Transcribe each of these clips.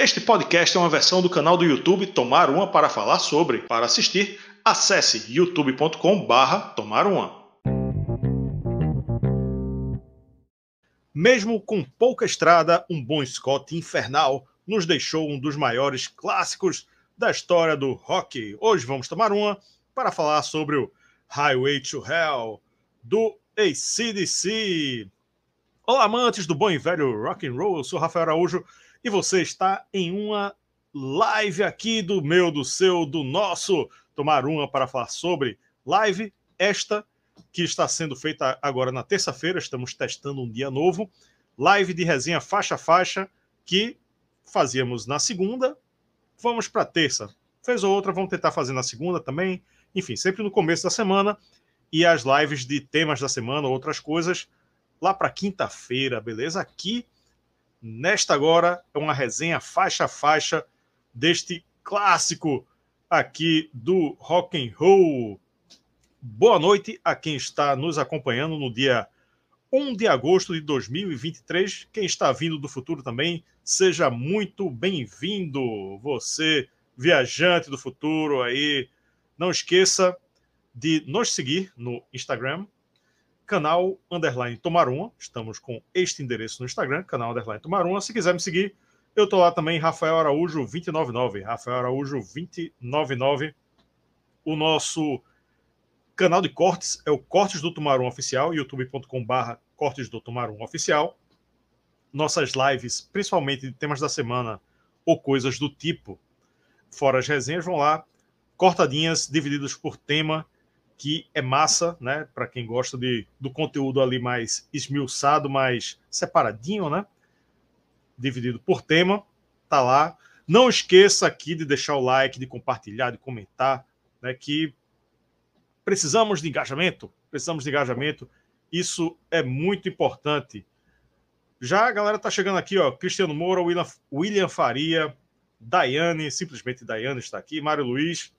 Este podcast é uma versão do canal do YouTube Tomar Uma para falar sobre. Para assistir, acesse youtube.com/barra Tomar Uma. Mesmo com pouca estrada, um bom Scott infernal nos deixou um dos maiores clássicos da história do rock. Hoje vamos tomar uma para falar sobre o Highway to Hell do ACDC. Olá, amantes do bom e velho rock and roll. Eu sou Rafael Araújo e você está em uma live aqui do meu, do seu, do nosso Tomar Uma para falar sobre live esta que está sendo feita agora na terça-feira. Estamos testando um dia novo. Live de resenha faixa a faixa que fazíamos na segunda. Vamos para terça. Fez outra, vamos tentar fazer na segunda também. Enfim, sempre no começo da semana. E as lives de temas da semana, outras coisas, lá para quinta-feira, beleza? Aqui Nesta agora é uma resenha faixa a faixa deste clássico aqui do rock and roll. Boa noite a quem está nos acompanhando no dia 1 de agosto de 2023. Quem está vindo do futuro também, seja muito bem-vindo. Você, viajante do futuro aí, não esqueça de nos seguir no Instagram, canal underline Tomaruma. Estamos com este endereço no Instagram, canal underline Tomaruma. Se quiser me seguir, eu tô lá também, Rafael Araújo 299. Rafael Araújo 299. O nosso canal de cortes é o Cortes do Tumarum Oficial, youtube.com/barra Cortes do Tumarum Oficial. Nossas lives, principalmente de temas da semana ou coisas do tipo, fora as resenhas, vão lá, cortadinhas, divididas por tema que é massa, né? Para quem gosta de, do conteúdo ali mais esmiuçado, mais separadinho, né? Dividido por tema, tá lá. Não esqueça aqui de deixar o like, de compartilhar, de comentar, né? Que precisamos de engajamento, precisamos de engajamento. Isso é muito importante. Já a galera tá chegando aqui, ó. Cristiano Moura, William, William Faria, Daiane, simplesmente Daiane está aqui, Mário Luiz,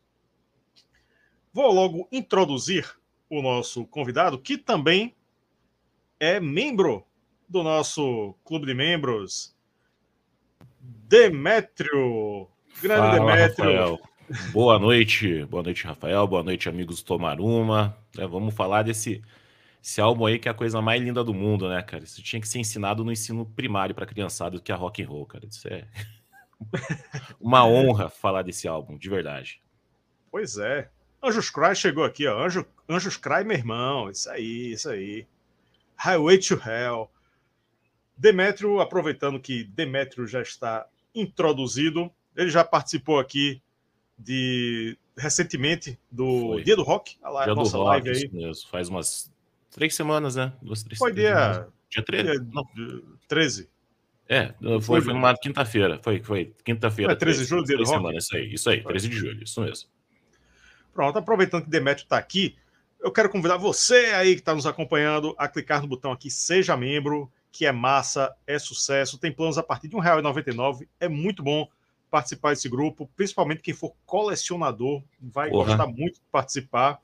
Vou logo introduzir o nosso convidado, que também é membro do nosso clube de membros, Demétrio. Grande Fala, Demétrio. Rafael. Boa noite, boa noite, Rafael. Boa noite, amigos do Tomaruma. É, vamos falar desse esse álbum aí que é a coisa mais linda do mundo, né, cara? Isso tinha que ser ensinado no ensino primário para criançada, que é rock and roll, cara. Isso é uma honra falar desse álbum, de verdade. Pois é. Anjos Cry chegou aqui, ó. Anjo, Anjos Cry, meu irmão. Isso aí, isso aí. Highway to Hell. Demétrio, aproveitando que Demétrio já está introduzido, ele já participou aqui de recentemente do Foi. Dia do Rock, a live, dia nossa do rock, live aí. Mesmo. Faz umas três semanas, né? Duas, três, Foi dia, dia 13. Dia, não, 13. É, foi, foi, foi numa quinta-feira. Foi, foi quinta-feira. É 13 de julho, dia do rock? Semanas, isso aí, isso aí, 13 de julho, isso mesmo. Pronto, aproveitando que Demetrio está aqui, eu quero convidar você aí que está nos acompanhando a clicar no botão aqui Seja Membro, que é massa, é sucesso, tem planos a partir de R$ 1,99, é muito bom participar desse grupo, principalmente quem for colecionador, vai Porra. gostar muito de participar.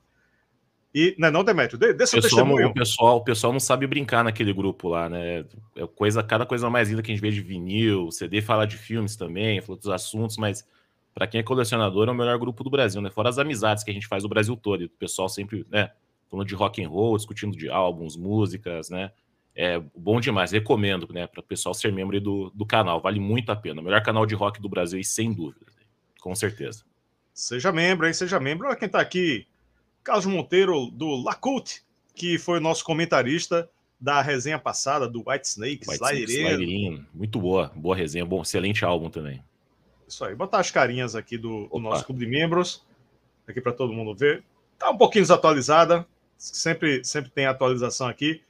E, não é não, Demetrio? Dê, dê seu pessoal, testemunho. O pessoal, o pessoal não sabe brincar naquele grupo lá, né? É coisa, cada coisa mais linda que a gente vê de vinil, CD fala de filmes também, fala dos assuntos, mas para quem é colecionador, é o melhor grupo do Brasil, né? Fora as amizades que a gente faz o Brasil todo, e o pessoal sempre, né, falando de rock and roll, discutindo de álbuns, músicas, né? É bom demais, recomendo, né, para o pessoal ser membro do, do canal, vale muito a pena. O melhor canal de rock do Brasil, sem dúvida, com certeza. Seja membro, hein? Seja membro. Olha quem está aqui, Carlos Monteiro, do Lacult, que foi o nosso comentarista da resenha passada do White Snake, White Snake Muito boa, boa resenha, bom, excelente álbum também. Isso aí. Botar as carinhas aqui do, do nosso clube de membros, aqui para todo mundo ver. Tá um pouquinho desatualizada, sempre, sempre tem atualização aqui.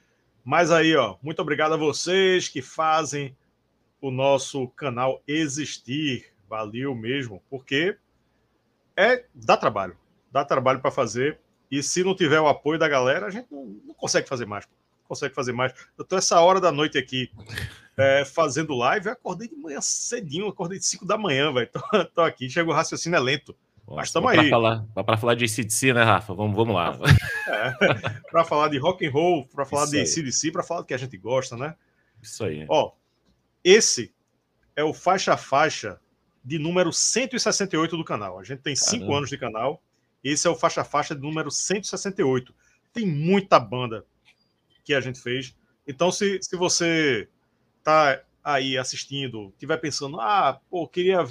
Mas aí, ó, muito obrigado a vocês que fazem o nosso canal existir. Valeu mesmo, porque é dá trabalho, dá trabalho para fazer. E se não tiver o apoio da galera, a gente não, não consegue fazer mais. Consegue fazer mais. Eu tô essa hora da noite aqui é, fazendo live. Eu acordei de manhã cedinho, acordei de 5 da manhã, velho. Tô, tô, aqui, chega o raciocínio é lento. mas estamos aí. Para falar de ACDC, né, Rafa? Vamos, vamos lá. É, para falar de rock and roll, para falar Isso de ACDC, para falar do que a gente gosta, né? Isso aí. Ó, esse é o faixa a faixa de número 168 do canal. A gente tem Caramba. cinco anos de canal. Esse é o faixa a faixa de número 168. Tem muita banda que a gente fez. Então, se, se você tá aí assistindo, tiver pensando, ah, pô, queria,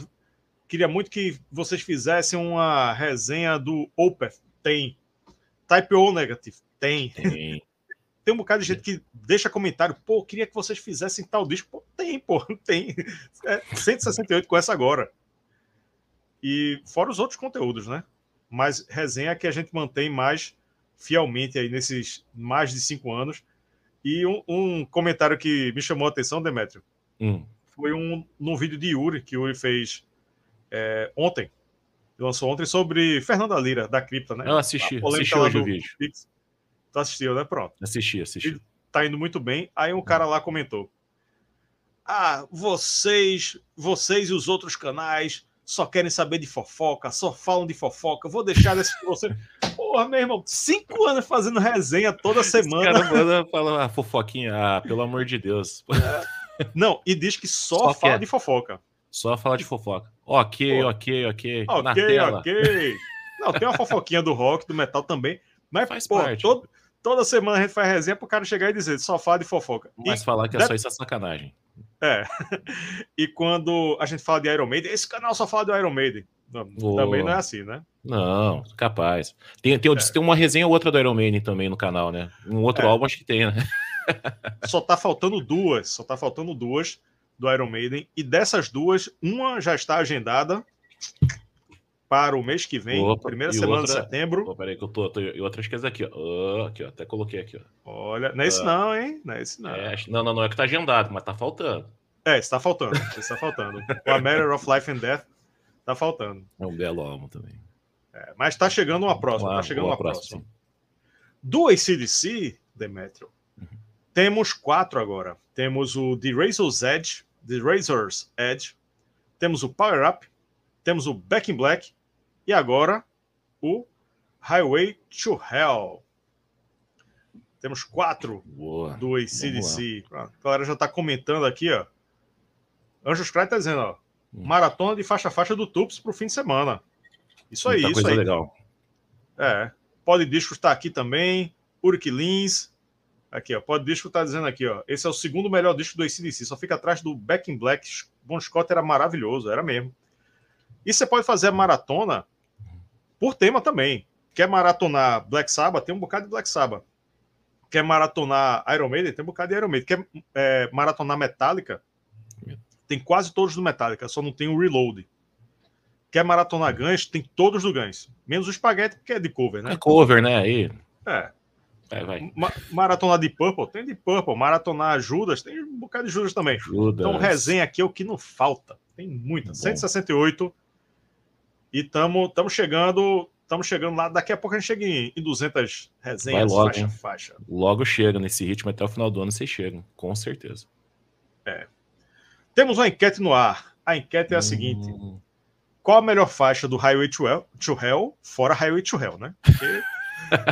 queria muito que vocês fizessem uma resenha do Opeth. Tem. Type O Negative. Tem. Tem. tem um bocado de gente que deixa comentário, pô, queria que vocês fizessem tal disco. Pô, tem, pô, tem. É 168 com essa agora. E fora os outros conteúdos, né? Mas resenha que a gente mantém mais fielmente aí nesses mais de cinco anos. E um, um comentário que me chamou a atenção, Demetrio, hum. foi um num vídeo de Yuri, que Yuri fez é, ontem. Lançou ontem sobre Fernanda Lira, da Cripta, né? Eu assisti, assisti hoje o vídeo. Pix. Tu assistiu, né? Pronto. Assisti, assisti. tá indo muito bem. Aí um cara lá comentou: Ah, vocês, vocês e os outros canais só querem saber de fofoca, só falam de fofoca. Vou deixar desse você. Porra, meu irmão, cinco anos fazendo resenha toda semana. Esse cara fala ah, fofoquinha, ah, pelo amor de Deus. É. Não, e diz que só, só fala quer. de fofoca. Só fala de fofoca. Ok, Pô. ok, ok. Ok, Na tela. ok. Não, tem uma fofoquinha do rock, do metal também. Mas, Faz pô, parte. Todo, Toda semana a gente faz resenha pro cara chegar e dizer só fala de fofoca. Mas e falar que é só isso é sacanagem. É. e quando a gente fala de Iron Maiden, esse canal só fala de Iron Maiden. Também não é assim, né? Não, capaz. Tem, tem, é. tem uma resenha ou outra do Iron Maiden também no canal, né? Um outro é. álbum acho que tem, né? só tá faltando duas. Só tá faltando duas do Iron Maiden. E dessas duas, uma já está agendada para o mês que vem, Opa, primeira semana outra... de setembro. Opa, peraí, que eu tô, tô. E outras coisas aqui, ó. Oh, aqui, ó. Até coloquei aqui, ó. Olha, não é esse uh, não, hein? Não é esse não. É, não, não, não é que tá agendado, mas tá faltando. É, está faltando. Está faltando. o A Matter of Life and Death tá faltando. É um belo álbum também. É, mas tá chegando uma próxima. Tá chegando uma próxima. próxima. Do ACDC, Demetrio, uhum. temos quatro agora. Temos o The Razor's Edge, The Razor's Edge, temos o Power Up, temos o Back in Black e agora o Highway to Hell. Temos quatro Boa. do ACDC. A galera já está comentando aqui, ó. Anjos Cry está dizendo, ó. Hum. Maratona de faixa-faixa do Tups para o fim de semana. Isso Muita aí, isso aí. legal. É. Pode Disco está aqui também. Uric Lins. Aqui, ó. Pode Disco está dizendo aqui, ó. Esse é o segundo melhor disco do ACDC. Só fica atrás do Back in Black. Bon Scott era maravilhoso, era mesmo. E você pode fazer a maratona por tema também. Quer maratonar Black Sabbath? Tem um bocado de Black Sabbath. Quer maratonar Iron Maiden? Tem um bocado de Iron Maiden. Quer é, maratonar Metallica? Tem quase todos do Metallica, só não tem o Reload. Quer maratonar Guns? Tem todos do Guns. Menos o Spaghetti, porque é de cover, né? É cover, né? Aí. É. É, vai. Ma maratonar de Purple? Tem de Purple. Maratonar Judas? Tem um bocado de Judas também. Judas. Então, resenha aqui é o que não falta. Tem muita. Bom. 168 e estamos chegando, estamos chegando lá. Daqui a pouco a gente chega em, em 200 resenhas, logo, faixa, faixa. Logo chega nesse ritmo até o final do ano, vocês chegam, com certeza. É. Temos uma enquete no ar. A enquete é a hum... seguinte: qual a melhor faixa do Highway to Hell, to Hell fora Highway to Hell, né? Porque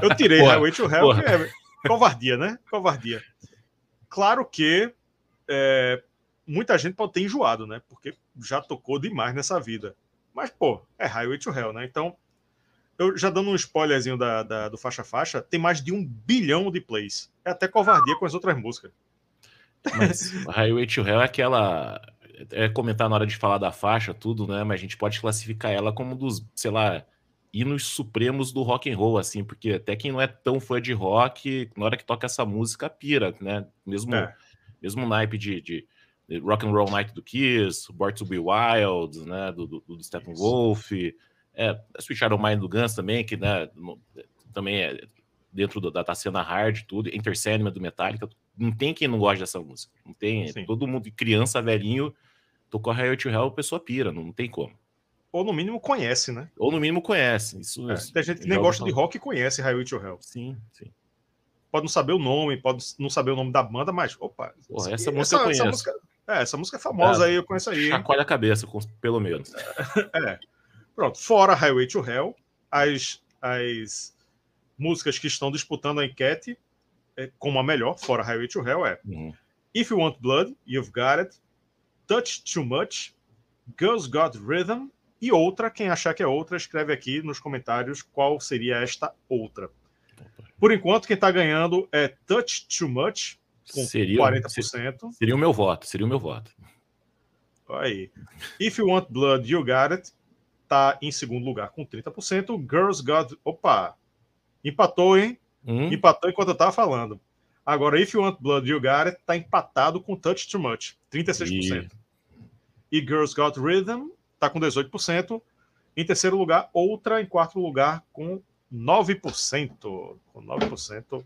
eu tirei porra, Highway to Hell, é covardia, né? Covardia. Claro que é, muita gente pode ter enjoado, né? Porque já tocou demais nessa vida. Mas, pô, é Highway to Hell, né? Então, eu já dando um spoilerzinho da, da, do Faixa Faixa, tem mais de um bilhão de plays. É até covardia com as outras músicas. Mas Highway to Hell é aquela. É comentar na hora de falar da faixa, tudo, né? Mas a gente pode classificar ela como um dos, sei lá, hinos supremos do rock and roll, assim, porque até quem não é tão fã de rock, na hora que toca essa música, pira, né? Mesmo, é. mesmo naipe de, de Rock and Roll Night do Kiss, Born to Be Wild, né, do, do, do Steppenwolf, é, Sweet Shadow Mind do Guns também, que né, também é dentro da, da cena hard, tudo, Enter Sandman do Metallica, não tem quem não gosta dessa música, não tem, Sim. todo mundo, criança, velhinho, tocou Highway to Hell, a pessoa pira, não, não, tem como. Ou no mínimo conhece, né? Ou no mínimo conhece. Isso, é, tem gente que nem gosta de rock e conhece Highway to Hell. Sim, sim. Pode não saber o nome, pode não saber o nome da banda, mas, opa, Porra, essa, música essa, eu conheço. Essa música, é, essa música é famosa é, aí, eu conheço aí. Chacoalha a cabeça, pelo menos. é. Pronto, fora Highway to Hell, as, as músicas que estão disputando a enquete é, como a melhor, fora Highway to Hell, é uhum. If You Want Blood, You've Got It, Touch Too Much, Girls Got Rhythm e outra. Quem achar que é outra, escreve aqui nos comentários qual seria esta outra. Por enquanto, quem está ganhando é Touch Too Much, com seria, 40%. Seria o meu voto, seria o meu voto. Aí. If You Want Blood, You Got It, tá em segundo lugar com 30%. Girls Got. Opa! Empatou, hein? Hum? Empatou enquanto eu tava falando. Agora, If You Want Blood, You Got It, tá empatado com Touch Too Much, 36%. E, e Girls Got Rhythm tá com 18%. Em terceiro lugar, outra em quarto lugar com 9%. Com 9%.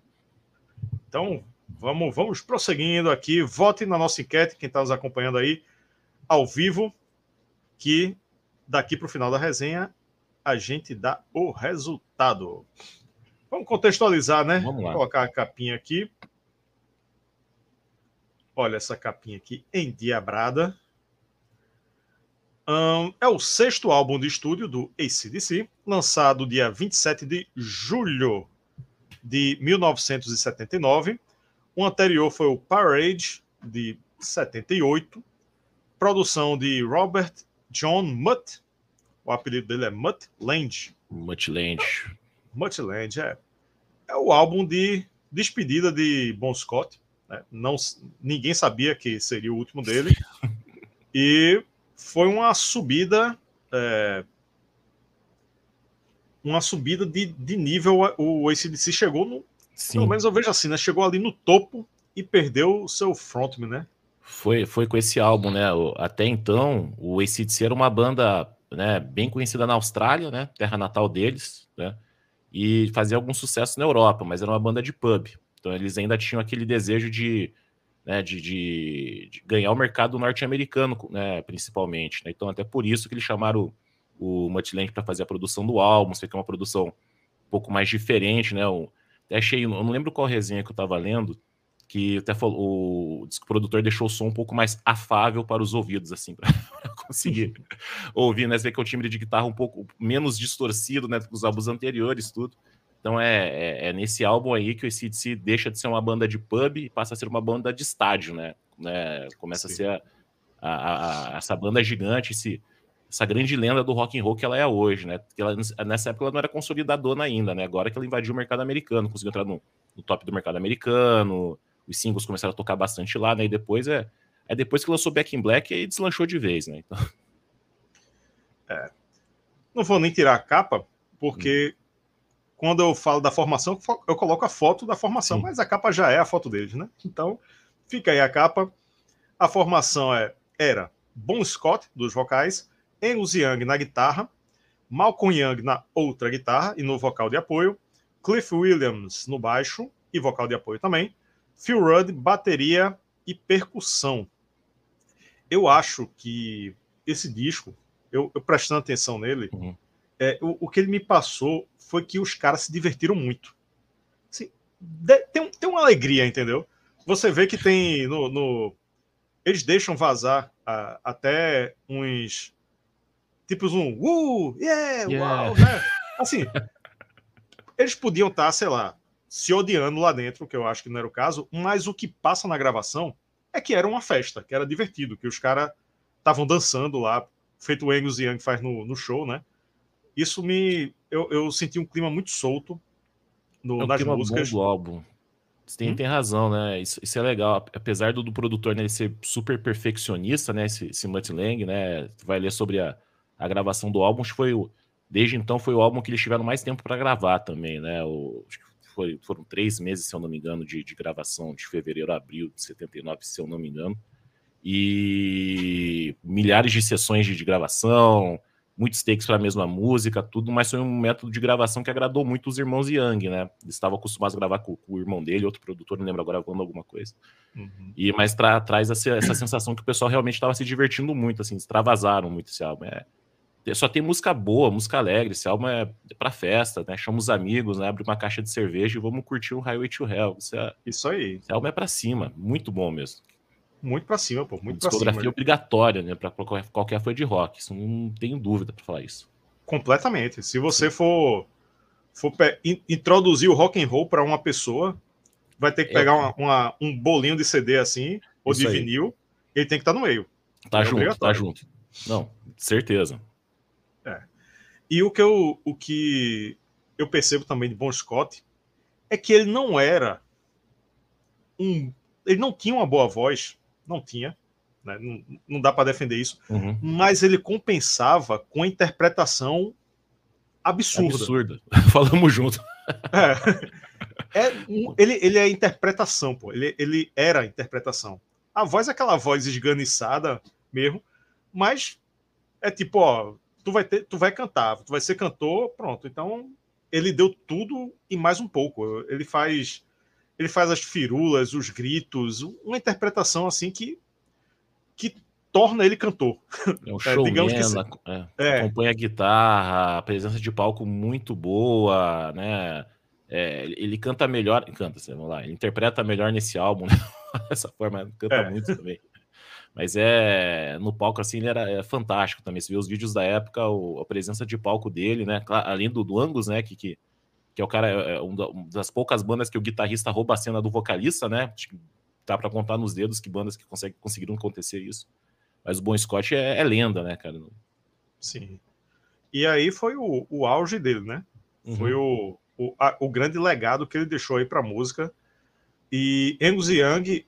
Então, vamos, vamos prosseguindo aqui. Vote na nossa enquete, quem está nos acompanhando aí ao vivo, que daqui para o final da resenha a gente dá o resultado. Vamos contextualizar, né? Vamos lá. Vou colocar a capinha aqui. Olha essa capinha aqui endiabrada. Um, é o sexto álbum de estúdio do ACDC, lançado dia 27 de julho de 1979. O anterior foi o Parade, de 78. Produção de Robert John Mutt. O apelido dele é Mutt Land. Mutt Land. Mutt Land, é. É o álbum de despedida de Bon Scott. Né? Não, ninguém sabia que seria o último dele. e foi uma subida. É, uma subida de, de nível. O ACDC chegou no. Sim. Pelo menos eu vejo assim, né? Chegou ali no topo e perdeu o seu frontman, né? Foi, foi com esse álbum, né? Até então, o ACDC era uma banda né, bem conhecida na Austrália, né? Terra natal deles, né? E fazia algum sucesso na Europa, mas era uma banda de pub. Então eles ainda tinham aquele desejo de né, de, de, de, ganhar o mercado norte-americano, né, principalmente. Né? Então, até por isso que eles chamaram o, o Mutland para fazer a produção do álbum, sei que é uma produção um pouco mais diferente, né? Até achei, eu não lembro qual resenha que eu estava lendo, que até falou, o, o produtor deixou o som um pouco mais afável para os ouvidos, assim, para conseguir ouvir, né? Você vê que é um timbre de guitarra um pouco menos distorcido, né, dos álbuns anteriores, tudo. Então é, é, é, nesse álbum aí que o ACDC deixa de ser uma banda de pub e passa a ser uma banda de estádio, né? né? Começa Sim. a ser a, a, a, essa banda gigante, esse, essa grande lenda do rock and roll que ela é hoje, né? Ela, nessa época ela não era consolidadora ainda, né? Agora que ela invadiu o mercado americano, conseguiu entrar no, no top do mercado americano, os singles começaram a tocar bastante lá, né? E depois é, é depois que lançou Back in Black e deslanchou de vez, né? Então... É. Não vou nem tirar a capa, porque hum quando eu falo da formação, eu coloco a foto da formação, Sim. mas a capa já é a foto deles, né? Então, fica aí a capa. A formação é, era Bon Scott, dos vocais, Angus Young na guitarra, Malcolm Young na outra guitarra e no vocal de apoio, Cliff Williams no baixo e vocal de apoio também, Phil Rudd, bateria e percussão. Eu acho que esse disco, eu, eu prestando atenção nele, uhum. é, o, o que ele me passou foi que os caras se divertiram muito. Assim, de, tem, tem uma alegria, entendeu? Você vê que tem no. no eles deixam vazar a, até uns. Tipos um. Uh! Yeah! yeah. Uau! Né? Assim. eles podiam estar, tá, sei lá, se odiando lá dentro, que eu acho que não era o caso, mas o que passa na gravação é que era uma festa, que era divertido, que os caras estavam dançando lá, feito o Angus Young faz no, no show, né? Isso me. Eu, eu senti um clima muito solto no, é um nas músicas. Bom do álbum. Você tem, hum? tem razão, né? Isso, isso, é legal. Apesar do, do produtor né, ser super perfeccionista, né? Esse, esse Mutt Lang, né? Vai ler sobre a, a gravação do álbum. Foi o, desde então foi o álbum que eles tiveram mais tempo para gravar também, né? O, acho que foi, foram três meses, se eu não me engano, de, de gravação, de fevereiro a abril de 79, se eu não me engano. E milhares de sessões de, de gravação, muitos takes para a mesma música, tudo, mas foi um método de gravação que agradou muito os irmãos Young, né? Eles estavam acostumados a gravar com, com, o irmão dele, outro produtor, não lembro agora, falando alguma coisa. Uhum. E mas tra traz essa, essa sensação que o pessoal realmente estava se divertindo muito, assim, extravasaram muito esse álbum. É, só tem música boa, música alegre. Esse álbum é para festa, né? Chama os amigos, né? Abre uma caixa de cerveja e vamos curtir um Highway to Hell. Isso, é, Isso aí. Esse álbum é para cima, muito bom mesmo muito para cima, pô, muito para cima. Discografia obrigatória, né, para qualquer fã de rock. Isso não tenho dúvida para falar isso. Completamente. Se você for for introduzir o rock and roll para uma pessoa, vai ter que pegar uma, uma, um bolinho de CD assim ou isso de aí. vinil, ele tem que estar tá no meio. Tá é junto, tá junto. Não, certeza. É. E o que eu, o que eu percebo também de Bon Scott é que ele não era um. Ele não tinha uma boa voz, não tinha, né? não, não dá para defender isso, uhum. mas ele compensava com a interpretação absurda. Absurda. Falamos junto. É, é ele, ele é interpretação, pô. Ele, ele era interpretação. A voz é aquela voz esganiçada mesmo, mas é tipo, ó, tu vai ter, tu vai cantar, tu vai ser cantor, pronto. Então ele deu tudo e mais um pouco. Ele faz ele faz as firulas, os gritos, uma interpretação assim que que torna ele cantor. É um é, showman, que... é, é. acompanha a guitarra, a presença de palco muito boa, né? É, ele canta melhor, canta, vamos lá, ele interpreta melhor nesse álbum, né? Dessa forma, canta é. muito também. Mas é no palco assim ele era é fantástico também. Se vê os vídeos da época, o, a presença de palco dele, né? Além do, do Angus, né? Que, que, que é o cara, é, é um das poucas bandas que o guitarrista rouba a cena do vocalista, né? Acho que dá para contar nos dedos que bandas que conseguem, conseguiram acontecer isso. Mas o Bon Scott é, é lenda, né, cara? Sim. E aí foi o, o auge dele, né? Uhum. Foi o, o, a, o grande legado que ele deixou aí para música. E Angus Young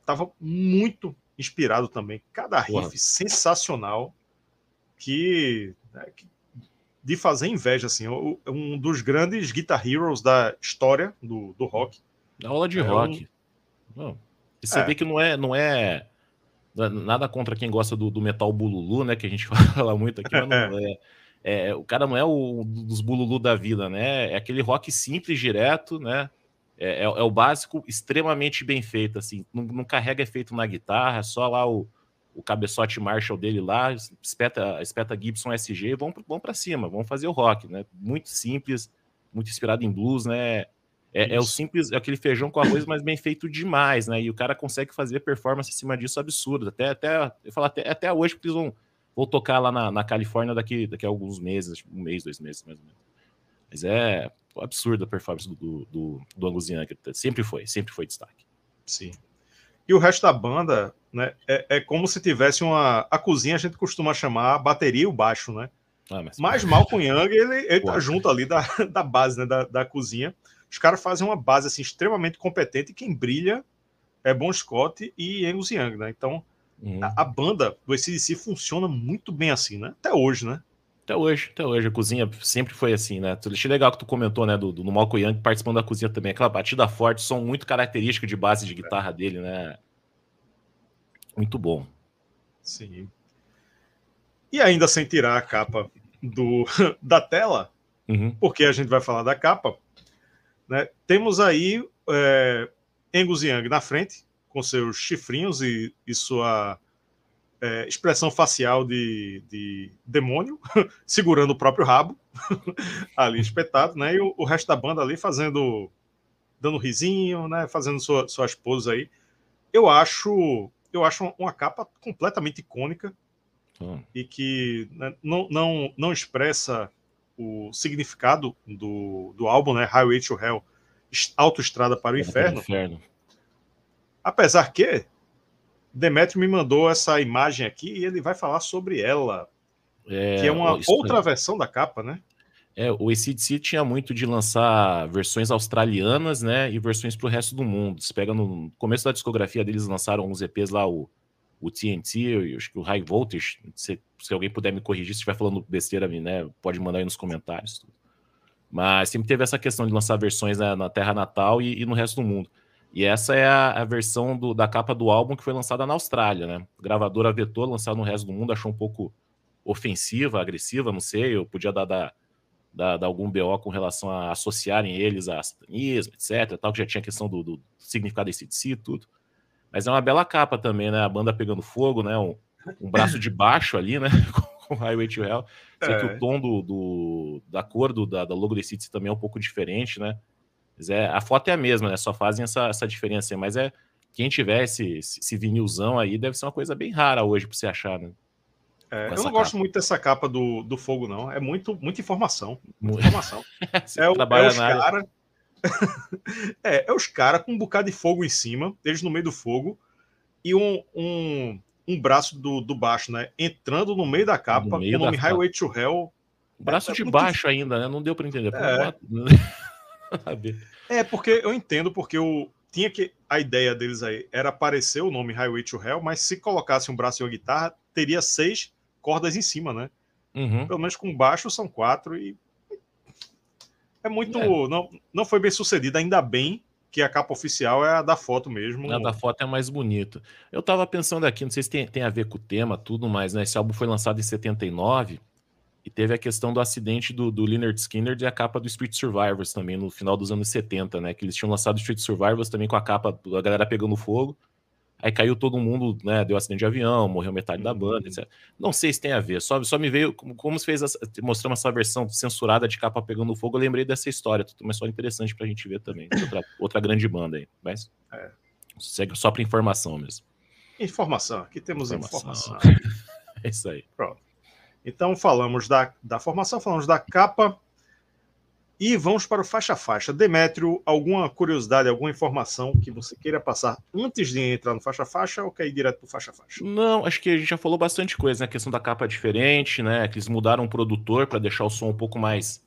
estava é, muito inspirado também. Cada riff Uau. sensacional que, né, que, de fazer inveja, assim, um dos grandes guitar heroes da história do, do rock. Da aula de é rock. Um... E você é. vê que não é, não é nada contra quem gosta do, do metal bululu, né? Que a gente fala muito aqui, mas não é. É, o cara não é o dos bululu da vida, né? É aquele rock simples, direto, né? É, é, é, o básico extremamente bem feito, assim. Não, não carrega efeito na guitarra, só lá o, o cabeçote Marshall dele lá, espeta, espeta Gibson SG, vão, vão para cima, vão fazer o rock, né? Muito simples, muito inspirado em blues, né? É, é, o simples, é aquele feijão com arroz, mas bem feito demais, né? E o cara consegue fazer performance em cima disso absurda. Até, até, eu falo até, até hoje, porque eles vão, vão tocar lá na, na Califórnia daqui, daqui a alguns meses, um mês, dois meses, mais ou menos. Mas é absurda a performance do, do, do, Angus Young. Sempre foi, sempre foi destaque. Sim. E o resto da banda, né? É, é como se tivesse uma. A cozinha a gente costuma chamar a bateria e o baixo, né? Ah, mas... mas Malcolm Young, ele, ele tá junto ali da, da base, né? Da, da cozinha. Os caras fazem uma base assim, extremamente competente e quem brilha é Bon Scott e Angus Young, né? Então, uhum. a, a, banda do ACDC funciona muito bem assim, né? Até hoje, né? Até hoje, até hoje. A cozinha sempre foi assim, né? Achei legal que tu comentou, né? Do, do Malco Young participando da cozinha também. Aquela batida forte, som muito característico de base de guitarra é. dele, né? Muito bom. Sim. E ainda sem tirar a capa do, da tela, uhum. porque a gente vai falar da capa, né? Temos aí é, Angus Young na frente, com seus chifrinhos e, e sua é, expressão facial de, de demônio, segurando o próprio rabo, ali espetado, né? E o, o, resto da banda ali fazendo, dando risinho, né? Fazendo sua, suas poses aí. Eu acho, eu acho uma capa completamente icônica hum. e que né, não, não, não expressa o significado do, do álbum, né? Highway to Hell, Autoestrada para o Inferno. inferno. Apesar que Demetrio me mandou essa imagem aqui e ele vai falar sobre ela. É, que é uma outra é... versão da capa, né? É, o ACDC tinha muito de lançar versões australianas, né, e versões para o resto do mundo. Você pega no começo da discografia deles, lançaram uns EPs lá, o, o TNT, acho que o High Voltage, se, se alguém puder me corrigir, se estiver falando besteira, né, pode mandar aí nos comentários. Mas sempre teve essa questão de lançar versões né, na terra natal e, e no resto do mundo. E essa é a, a versão do, da capa do álbum que foi lançada na Austrália, né? A gravadora vetou lançar no resto do mundo, achou um pouco ofensiva, agressiva, não sei, eu podia dar, dar, dar, dar algum BO com relação a associarem eles a satanismo, etc, tal, que já tinha questão do, do significado desse de si tudo. Mas é uma bela capa também, né? A banda pegando fogo, né? Um, um braço de baixo ali, né? com Highway to Hell. Sei é. que o tom do, do, da cor do, da, da logo desse também é um pouco diferente, né? Mas é, a foto é a mesma, né? Só fazem essa, essa diferença. Mas é quem tiver esse, esse vinilzão aí deve ser uma coisa bem rara hoje para você achar, né? É, eu não capa. gosto muito dessa capa do, do fogo, não. É muito, muita informação. Muita informação. é, o, é os caras. é, é os caras com um bocado de fogo em cima, eles no meio do fogo, e um, um, um braço do, do baixo, né? Entrando no meio da capa, meio o nome Highway to Hell. Braço é, de é baixo ainda, né? Não deu para entender. É. é, porque eu entendo, porque o, tinha que. A ideia deles aí era aparecer o nome Highway to Hell, mas se colocasse um braço e uma guitarra, teria seis cordas em cima, né? Uhum. Pelo menos com baixo são quatro e. É muito. É. Não, não foi bem sucedido, ainda bem que a capa oficial é a da foto mesmo. A da foto é mais bonita. Eu tava pensando aqui, não sei se tem, tem a ver com o tema, tudo, mas né, esse álbum foi lançado em 79 e teve a questão do acidente do, do Leonard Skinner e a capa do Street Survivors também, no final dos anos 70, né? Que eles tinham lançado Street Survivors também com a capa, a galera pegando fogo. Aí caiu todo mundo, né? Deu acidente de avião, morreu metade da banda, etc. Não sei se tem a ver, só, só me veio, como se fez, essa, mostramos essa versão censurada de capa pegando fogo, eu lembrei dessa história, uma história interessante pra gente ver também. Outra, outra grande banda aí, mas é. segue só pra informação mesmo. Informação, aqui temos informação. informação. é isso aí. Pronto. Então falamos da, da formação, falamos da capa, e vamos para o faixa faixa. Demétrio, alguma curiosidade, alguma informação que você queira passar antes de entrar no faixa faixa ou quer ir direto para o faixa faixa? Não, acho que a gente já falou bastante coisa, né? A questão da capa é diferente, né? Que eles mudaram o produtor para deixar o som um pouco mais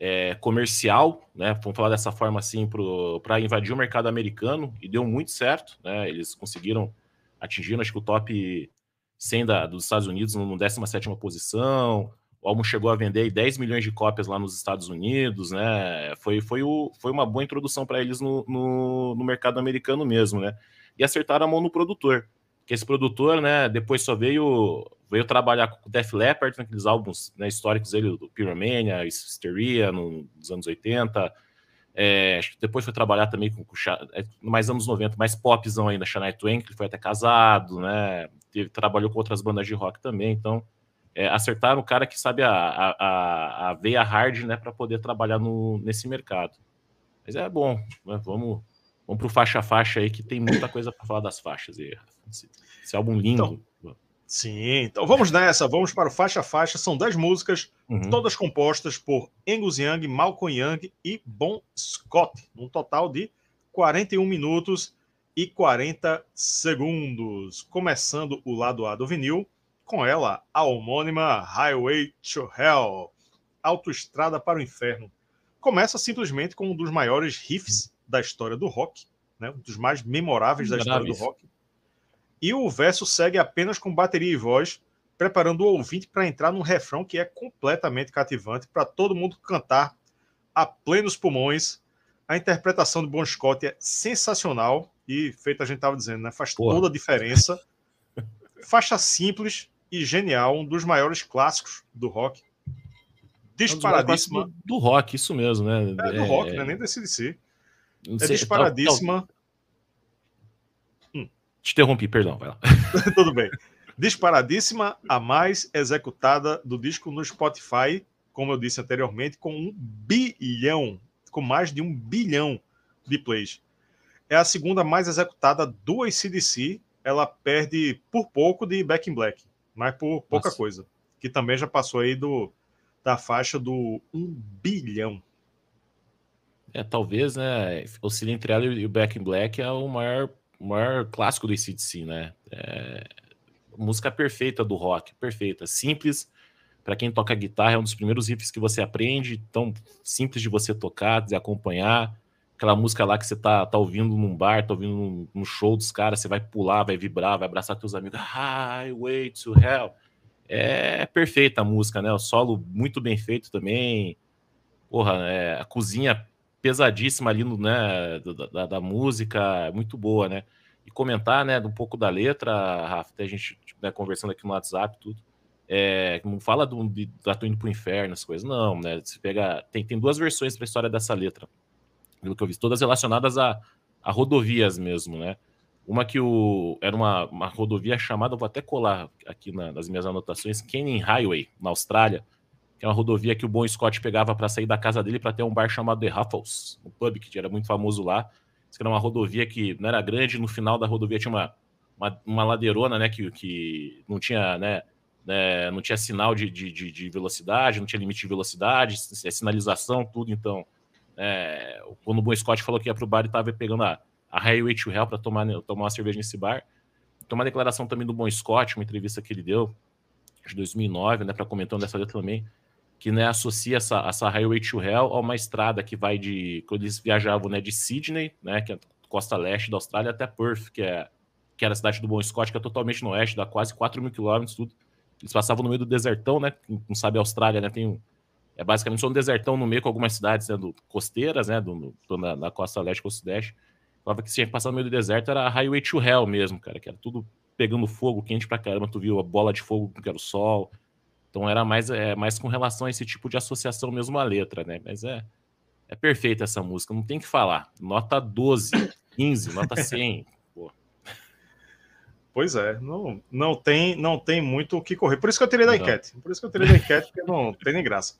é, comercial, né? Vamos falar dessa forma assim para invadir o mercado americano e deu muito certo, né? Eles conseguiram atingir, acho que o top 100 da, dos Estados Unidos no 17 posição, o álbum chegou a vender 10 milhões de cópias lá nos Estados Unidos, né? Foi, foi, o, foi uma boa introdução para eles no, no, no, mercado americano mesmo, né? E acertaram a mão no produtor. Que esse produtor, né, depois só veio veio trabalhar com o Def Leppard naqueles álbuns né, históricos dele, do Pyromania, Hysteria, no, nos anos 80. É, depois foi trabalhar também com, com é, mais anos 90, mais popzão ainda, Shania Twain, que foi até casado, né? Teve, trabalhou com outras bandas de rock também, então é, acertaram o cara que sabe a, a, a veia hard, né, para poder trabalhar no, nesse mercado. Mas é bom, né? vamos, vamos para o faixa faixa aí, que tem muita coisa para falar das faixas. Aí. Esse, esse álbum lindo. Então, sim, então vamos nessa, vamos para o faixa faixa. São 10 músicas, uhum. todas compostas por Angus Young, Malcolm Young e Bon Scott, num total de 41 minutos e 40 segundos. Começando o lado A do vinil com ela a homônima Highway to Hell, Autoestrada para o Inferno. Começa simplesmente com um dos maiores riffs da história do rock, né? um dos mais memoráveis da história do rock. E o verso segue apenas com bateria e voz, preparando o ouvinte para entrar num refrão que é completamente cativante para todo mundo cantar a plenos pulmões. A interpretação de Bon Scott é sensacional e, feito a gente estava dizendo, né? faz Porra. toda a diferença. Faixa simples, e genial, um dos maiores clássicos do rock. Disparadíssima. do, do, rock, isso mesmo, né? É do rock, né? Nem da CDC. É disparadíssima. Hum. Te interrompi, perdão, vai lá. Tudo bem. Disparadíssima, a mais executada do disco no Spotify, como eu disse anteriormente, com um bilhão, com mais de um bilhão de plays. É a segunda mais executada do ACDC. Ela perde por pouco de Back in Black mas por pouca Nossa. coisa. Que também já passou aí do, da faixa do 1 bilhão. É, talvez, né? O Cine entre ela e o Back in Black é o maior, o maior clássico do ACDC, né? É, música perfeita do rock, perfeita. Simples, para quem toca guitarra, é um dos primeiros riffs que você aprende, tão simples de você tocar, de acompanhar. Aquela música lá que você tá, tá ouvindo num bar, tá ouvindo num, num show dos caras, você vai pular, vai vibrar, vai abraçar teus amigos. Highway to Hell. É perfeita a música, né? O solo muito bem feito também. Porra, é, a cozinha pesadíssima ali no, né, da, da, música, muito boa, né? E comentar, né, um pouco da letra, Rafa, até a gente né, conversando aqui no WhatsApp, tudo. É, não fala do, da Tô indo pro inferno, as coisas, não, né? Você pega. Tem, tem duas versões para a história dessa letra pelo que eu vi, todas relacionadas a, a rodovias mesmo, né? Uma que o, era uma, uma rodovia chamada, vou até colar aqui na, nas minhas anotações, Canyon Highway, na Austrália, que é uma rodovia que o Bon Scott pegava para sair da casa dele para ter um bar chamado The Ruffles, um pub que era muito famoso lá. Isso era uma rodovia que não era grande, no final da rodovia tinha uma, uma, uma ladeirona, né, que, que não tinha, né, né não tinha sinal de, de, de velocidade, não tinha limite de velocidade, é sinalização, tudo, então é, quando o Bon Scott falou que ia pro bar e tava pegando a, a Highway to Hell para tomar, tomar uma cerveja nesse bar. tem uma declaração também do Bon Scott, uma entrevista que ele deu, de 2009, né, para comentando dessa letra também, que né, associa essa, essa Highway to Hell a uma estrada que vai de. Quando eles viajavam né, de Sydney, né, que é a costa leste da Austrália, até Perth, que, é, que era a cidade do Bon Scott, que é totalmente no oeste, dá quase 4 mil quilômetros, tudo. Eles passavam no meio do desertão, né? Não sabe, a Austrália, né? Tem um, é basicamente só um desertão no meio com algumas cidades né, do, costeiras, né? Do, do na, na, costa leste, costa sudeste. Falava que se tinha que passar no meio do deserto era a Highway to Hell mesmo, cara, que era tudo pegando fogo, quente pra caramba, tu viu a bola de fogo que era o sol, então era mais, é, mais com relação a esse tipo de associação mesmo à letra, né? Mas é, é perfeita essa música, não tem que falar. Nota 12, 15, nota 100. Pô. Pois é, não, não, tem, não tem muito o que correr. Por isso que eu tirei da não. enquete. Por isso que eu tirei da enquete, porque não tem nem graça.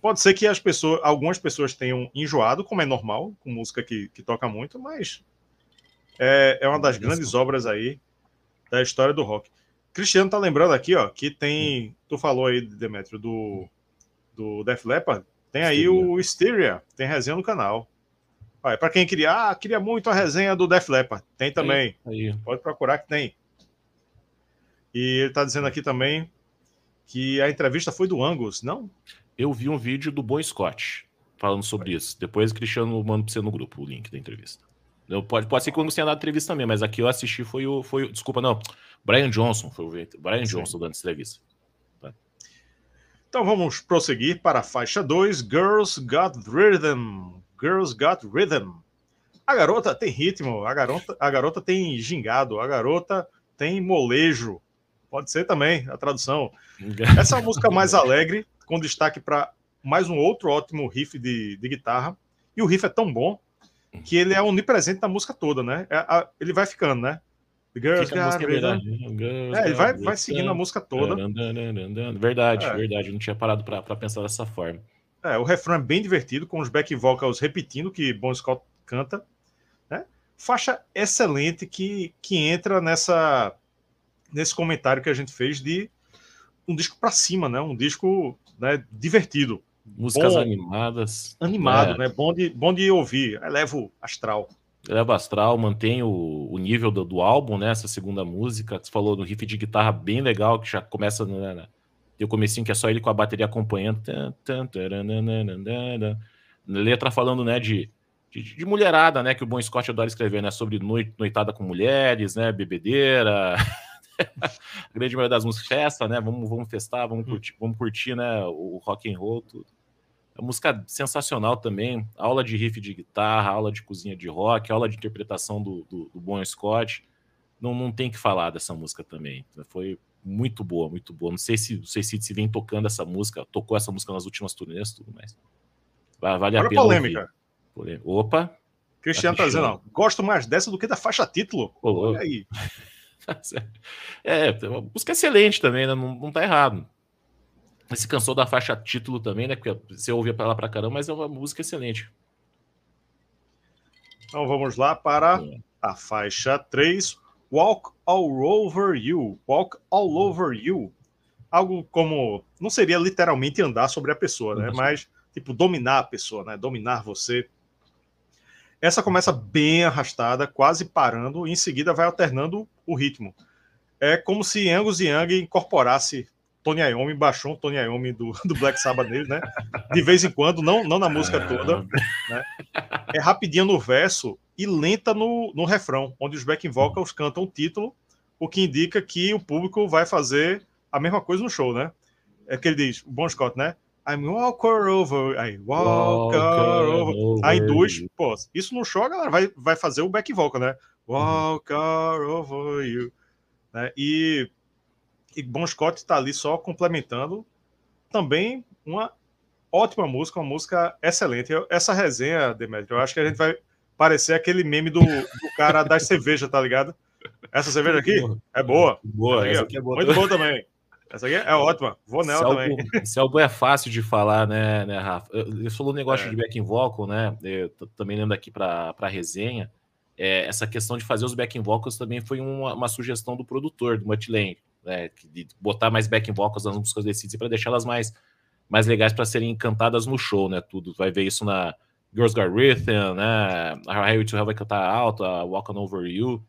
Pode ser que as pessoas, algumas pessoas tenham enjoado, como é normal, com música que, que toca muito, mas é, é uma das grandes obras aí da história do rock. Cristiano tá lembrando aqui, ó, que tem. Tu falou aí, Demetrio, do, do Def Leppard. Tem aí o Hysteria, tem resenha no canal. Para quem queria, ah, queria muito a resenha do Def Leppard, tem também. Aí. Pode procurar que tem. E ele tá dizendo aqui também que a entrevista foi do Angus, não? Eu vi um vídeo do Bon Scott falando sobre isso. Depois o Cristiano manda para você no grupo o link da entrevista. Eu, pode, pode ser que o Angus tenha dado entrevista também, mas aqui eu assisti foi o. Foi, desculpa, não. Brian Johnson foi o Brian Sim. Johnson dando entrevista. Tá. Então vamos prosseguir para a faixa 2, Girls Got Rhythm. Girls Got Rhythm. A garota tem ritmo, a garota, a garota tem gingado, a garota tem molejo. Pode ser também a tradução. Essa é uma música mais alegre, com destaque para mais um outro ótimo riff de, de guitarra. E o riff é tão bom que ele é onipresente na música toda, né? É, a, ele vai ficando, né? Girls Fica a verdade. É, ele vai, vai seguindo a música toda. Verdade, é. verdade. não tinha parado para pensar dessa forma. É, o refrão é bem divertido, com os back vocals repetindo que Bon Scott canta. Né? Faixa excelente que, que entra nessa nesse comentário que a gente fez de um disco para cima, né? Um disco né, divertido. Músicas bom, animadas. Animado, é. né? Bom de, bom de ouvir. Eleva o astral. Eleva astral, mantém o, o nível do, do, álbum, né? Essa segunda música. Você falou do riff de guitarra bem legal, que já começa. Né, né? Tem o comecinho que é só ele com a bateria acompanhando. Letra falando, né, de, de, de, mulherada, né? Que o Bon Scott adora escrever, né? Sobre noit, noitada com mulheres, né? Bebedeira. a grande maioria das músicas, festa, né? Vamos, vamos festar, vamos curtir, vamos curtir, né? O rock and roll, tudo. Música sensacional também, aula de riff de guitarra, aula de cozinha de rock, aula de interpretação do, do, do Bon Scott. Não, não tem que falar dessa música também. Foi muito boa, muito boa. Não sei se o Suicide se vem tocando essa música, tocou essa música nas últimas turnês, tudo mais. Vale a pena. polêmica. Ouvir. Opa. Cristiano tá dizendo, gosto mais dessa do que da faixa título. Olha aí. é, a música é excelente também, né? Não, não tá errado se cansou da faixa título também, né? Porque você ouvia ela pra caramba, mas é uma música excelente. Então vamos lá para é. a faixa 3, Walk All Over You. Walk All Over You. Algo como. Não seria literalmente andar sobre a pessoa, né? Uhum. Mas, tipo, dominar a pessoa, né? Dominar você. Essa começa bem arrastada, quase parando, e em seguida vai alternando o ritmo. É como se Angus Young incorporasse Tony Iommi baixou um Tony Iommi do, do Black Sabbath nele, né? De vez em quando, não, não na música toda. Né? É rapidinho no verso e lenta no, no refrão, onde os backing vocals cantam o título, o que indica que o público vai fazer a mesma coisa no show, né? É que ele diz, o Bon Scott, né? I'm walker over, aí, walker, over. over. Aí induz, pô, isso no show a galera vai, vai fazer o back vocal, né? Walker over you. Né? E e Bon Scott está ali só complementando. Também uma ótima música, uma música excelente. Essa resenha, Demetrio, eu acho que a gente vai parecer aquele meme do, do cara das cervejas, tá ligado? Essa cerveja aqui é boa. Boa, essa aqui é boa. Muito boa também. Essa aqui é ótima. Vou nela também. Esse álbum é fácil de falar, né, né Rafa? Eu falou um negócio é. de backing vocal, né? Eu também lendo aqui para a resenha. É, essa questão de fazer os backing vocals também foi uma, uma sugestão do produtor, do Mutt Lang né, de botar mais backing vocals nas músicas desse para deixá-las mais, mais legais para serem cantadas no show, né? Tudo vai ver isso na Girls Got Rhythm, né? A Highway to Hell vai cantar alto, a Walking Over You.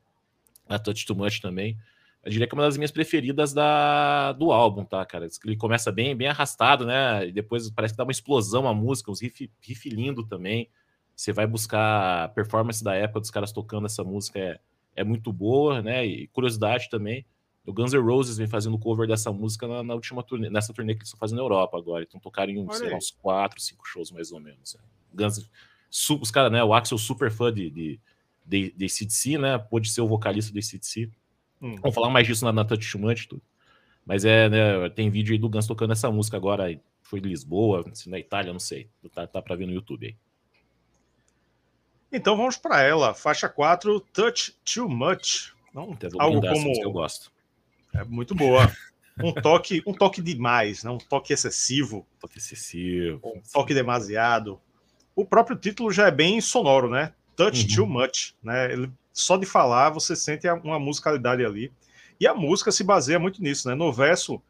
A Touch Too Much também. Eu diria que é uma das minhas preferidas da, do álbum, tá, cara? Ele começa bem, bem arrastado, né? E depois parece que dá uma explosão a música, uns riff, riff lindo também. Você vai buscar a performance da época dos caras tocando essa música, é, é muito boa, né? E curiosidade também, o Guns N' Roses vem fazendo cover dessa música na, na última turnê, nessa turnê que eles estão fazendo na Europa agora. Então tocaram em sei lá, uns quatro, cinco shows mais ou menos. Né? Guns, os caras, né? O Axel super fã de, de, de, de CDC, né? Pode ser o vocalista do CDC. Hum. Vamos falar mais disso na, na Touch Much, tudo. Mas é, né? Tem vídeo aí do Guns tocando essa música agora. Foi de Lisboa, se na Itália, não sei. Tá, tá pra ver no YouTube aí. Então vamos para ela, faixa 4, Touch Too Much. Não, algo como eu gosto. É muito boa. Um toque, um toque demais, né? um toque excessivo. Um toque excessivo. Um toque demasiado. O próprio título já é bem sonoro, né? Touch uhum. Too Much, né? Ele, só de falar você sente uma musicalidade ali. E a música se baseia muito nisso, né? No verso,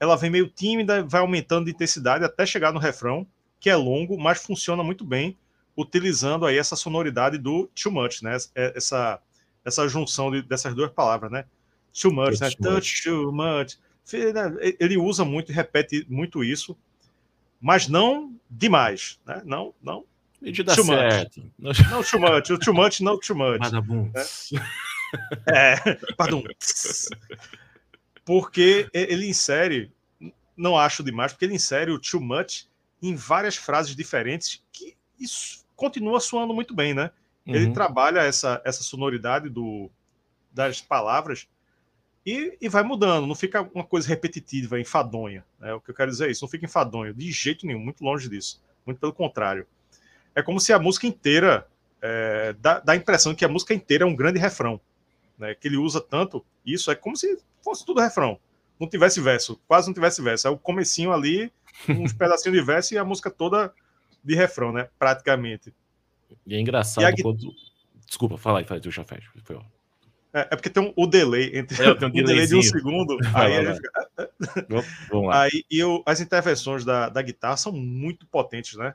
ela vem meio tímida, vai aumentando de intensidade até chegar no refrão, que é longo, mas funciona muito bem utilizando aí essa sonoridade do too much, né? Essa, essa junção de, dessas duas palavras, né? Too much, né? Touch too much. Né? Ele usa muito e repete muito isso, mas não demais, né? Não, não. Medida too certa. Much. Não too much. O too much, não too much. Badabum. Né? É, pardon. Porque ele insere, não acho demais, porque ele insere o too much em várias frases diferentes que isso continua soando muito bem, né? Uhum. Ele trabalha essa, essa sonoridade do, das palavras e, e vai mudando, não fica uma coisa repetitiva, enfadonha. É o que eu quero dizer é isso, não fica enfadonho, de jeito nenhum, muito longe disso. Muito pelo contrário. É como se a música inteira é, dá, dá a impressão que a música inteira é um grande refrão. Né, que ele usa tanto isso, é como se fosse tudo refrão. Não tivesse verso, quase não tivesse verso. É o comecinho ali, uns pedacinhos de verso e a música toda de refrão, né? Praticamente. E é engraçado e quando. Desculpa, fala aí, fala aí, já fecha. Foi é, é, porque tem um, o delay entre é, um, um delay de um segundo. aí a gente fica... Vamos lá. Aí, e eu, as intervenções da, da guitarra são muito potentes, né?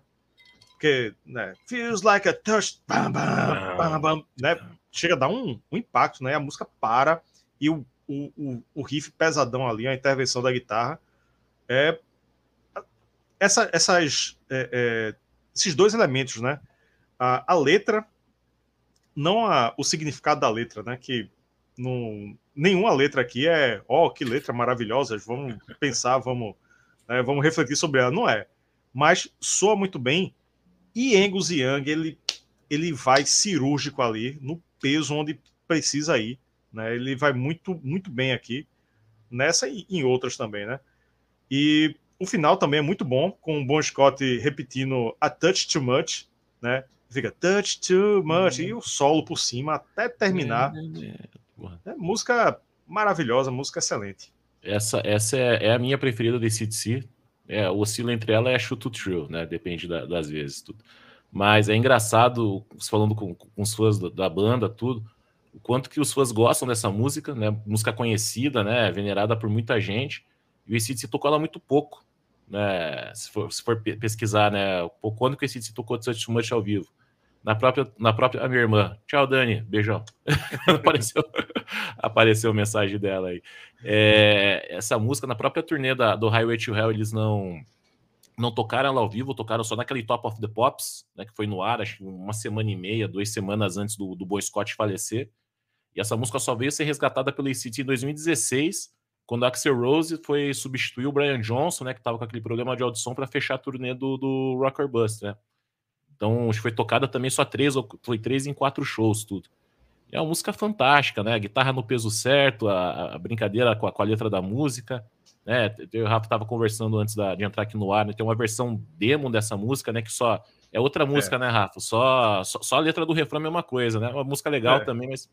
Porque, né? Feels like a touch. Bam, bam, ah. bam, bam, né? Chega a dar um, um impacto, né? A música para e o, o, o, o riff pesadão ali, a intervenção da guitarra é essa, essas, é, é, esses dois elementos, né? A, a letra, não a, o significado da letra, né? Que não, nenhuma letra aqui é, ó, oh, que letra maravilhosa, vamos pensar, vamos, né, vamos refletir sobre ela. Não é. Mas soa muito bem. E Angus Young, ele, ele vai cirúrgico ali, no peso onde precisa ir. Né? Ele vai muito, muito bem aqui, nessa e em outras também, né? E o final também é muito bom, com o Bon Scott repetindo a touch too much, né? Fica touch too much, e o solo por cima até terminar. É, música maravilhosa, música excelente. Essa, essa é, é a minha preferida de CDC. É, oscila entre ela e a Shoot to True, né? Depende da, das vezes, tudo. Mas é engraçado, falando com, com os fãs da, da, banda, tudo, o quanto que os fãs gostam dessa música, né? Música conhecida, né? Venerada por muita gente. E o ACDC tocou ela muito pouco né, se, for, se for pesquisar, né, quando que esse tocou de Too Much ao vivo. Na própria, na própria minha irmã. Tchau, Dani. Beijão. apareceu, apareceu a mensagem dela aí. É, essa música, na própria turnê da, do Highway to Hell, eles não não tocaram ela ao vivo, tocaram só naquele Top of the Pops, né, que foi no ar, acho que uma semana e meia, duas semanas antes do, do Boy Scott falecer. E essa música só veio ser resgatada pelo ACT em 2016, quando Axel Rose foi substituir o Brian Johnson, né, que estava com aquele problema de audição para fechar a turnê do, do Rocker Bust, né? Então, acho que foi tocada também só três, foi três em quatro shows, tudo. E é uma música fantástica, né? A guitarra no peso certo, a, a brincadeira com a, com a, letra da música, né? Eu e o Rafa estava conversando antes da, de entrar aqui no ar, né? Tem uma versão demo dessa música, né? Que só é outra música, é. né, Rafa? Só, só, só, a letra do refrão é a mesma coisa, né? Uma música legal é. também, mas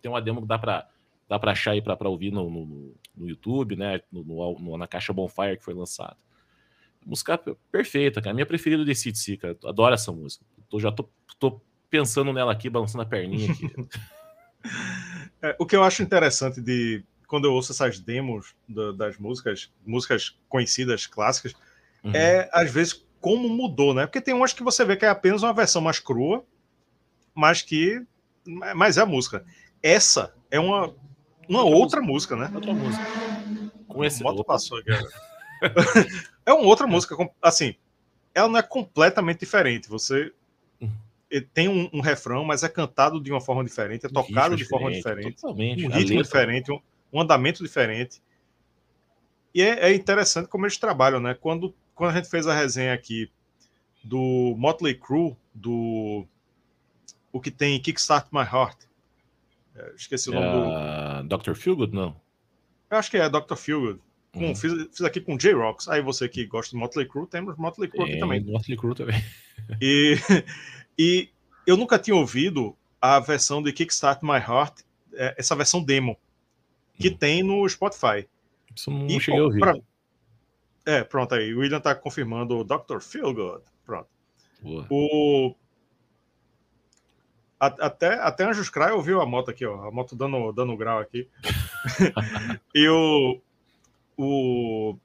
tem uma demo que dá para dá para achar aí para ouvir no, no, no, YouTube, né? No, no, na caixa Bonfire que foi lançada. Música perfeita, cara. Minha preferida de CDC, cara. Adoro essa música. Tô, já tô, tô pensando nela aqui, balançando a perninha aqui. é, o que eu acho interessante de quando eu ouço essas demos do, das músicas, músicas conhecidas, clássicas, uhum. é às vezes como mudou, né? Porque tem umas que você vê que é apenas uma versão mais crua, mas que. Mas é a música. Essa é uma, uma outra, música, né? Outra música. Com esse moto passou aqui. é uma outra música, assim, ela não é completamente diferente. Você hum. tem um, um, refrão, mas é cantado de uma forma diferente, é tocado de forma diferente, totalmente. um ritmo diferente, um, um, andamento diferente. E é, é, interessante como eles trabalham, né? Quando, quando a gente fez a resenha aqui do Motley Crue, do o que tem Kickstart My Heart. É, esqueci o nome uh, do. Dr. Feelgood, não? Eu acho que é Dr. Feelgood. Uhum. Fiz, fiz, aqui com J-Rocks. Aí você que gosta de Motley Crue, temos Motley Crue aqui também. Motley Crue também. E, e eu nunca tinha ouvido a versão de Kickstart My Heart, é, essa versão demo, que uhum. tem no Spotify. Isso não e, cheguei a ouvir. Pra... É, pronto aí. O William tá confirmando o Dr. Feelgood. Pronto. Boa. O... Até, até Anjos Cry ouviu a moto aqui, ó. A moto dando, dando grau aqui. e o, o,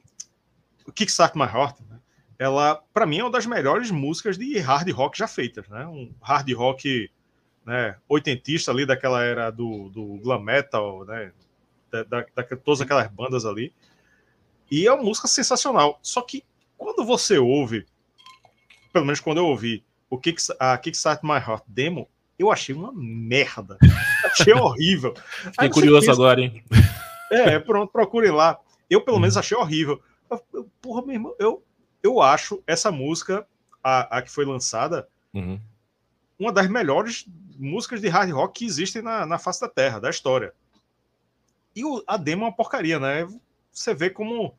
o Kickstart My Heart, né? ela, para mim, é uma das melhores músicas de hard rock já feitas, né? Um hard rock né, oitentista ali daquela era do, do glam metal, né? Da, da, da, todas aquelas bandas ali. E é uma música sensacional. Só que quando você ouve, pelo menos quando eu ouvi o Kick, a Kickstart My Heart demo, eu achei uma merda. achei horrível. Fiquei curioso pensa, agora, hein? É, pronto, procure lá. Eu, pelo menos, uhum. achei horrível. Eu, eu, porra, meu irmão, eu, eu acho essa música, a, a que foi lançada, uhum. uma das melhores músicas de hard rock que existem na, na face da Terra, da história. E o, a demo é uma porcaria, né? Você vê como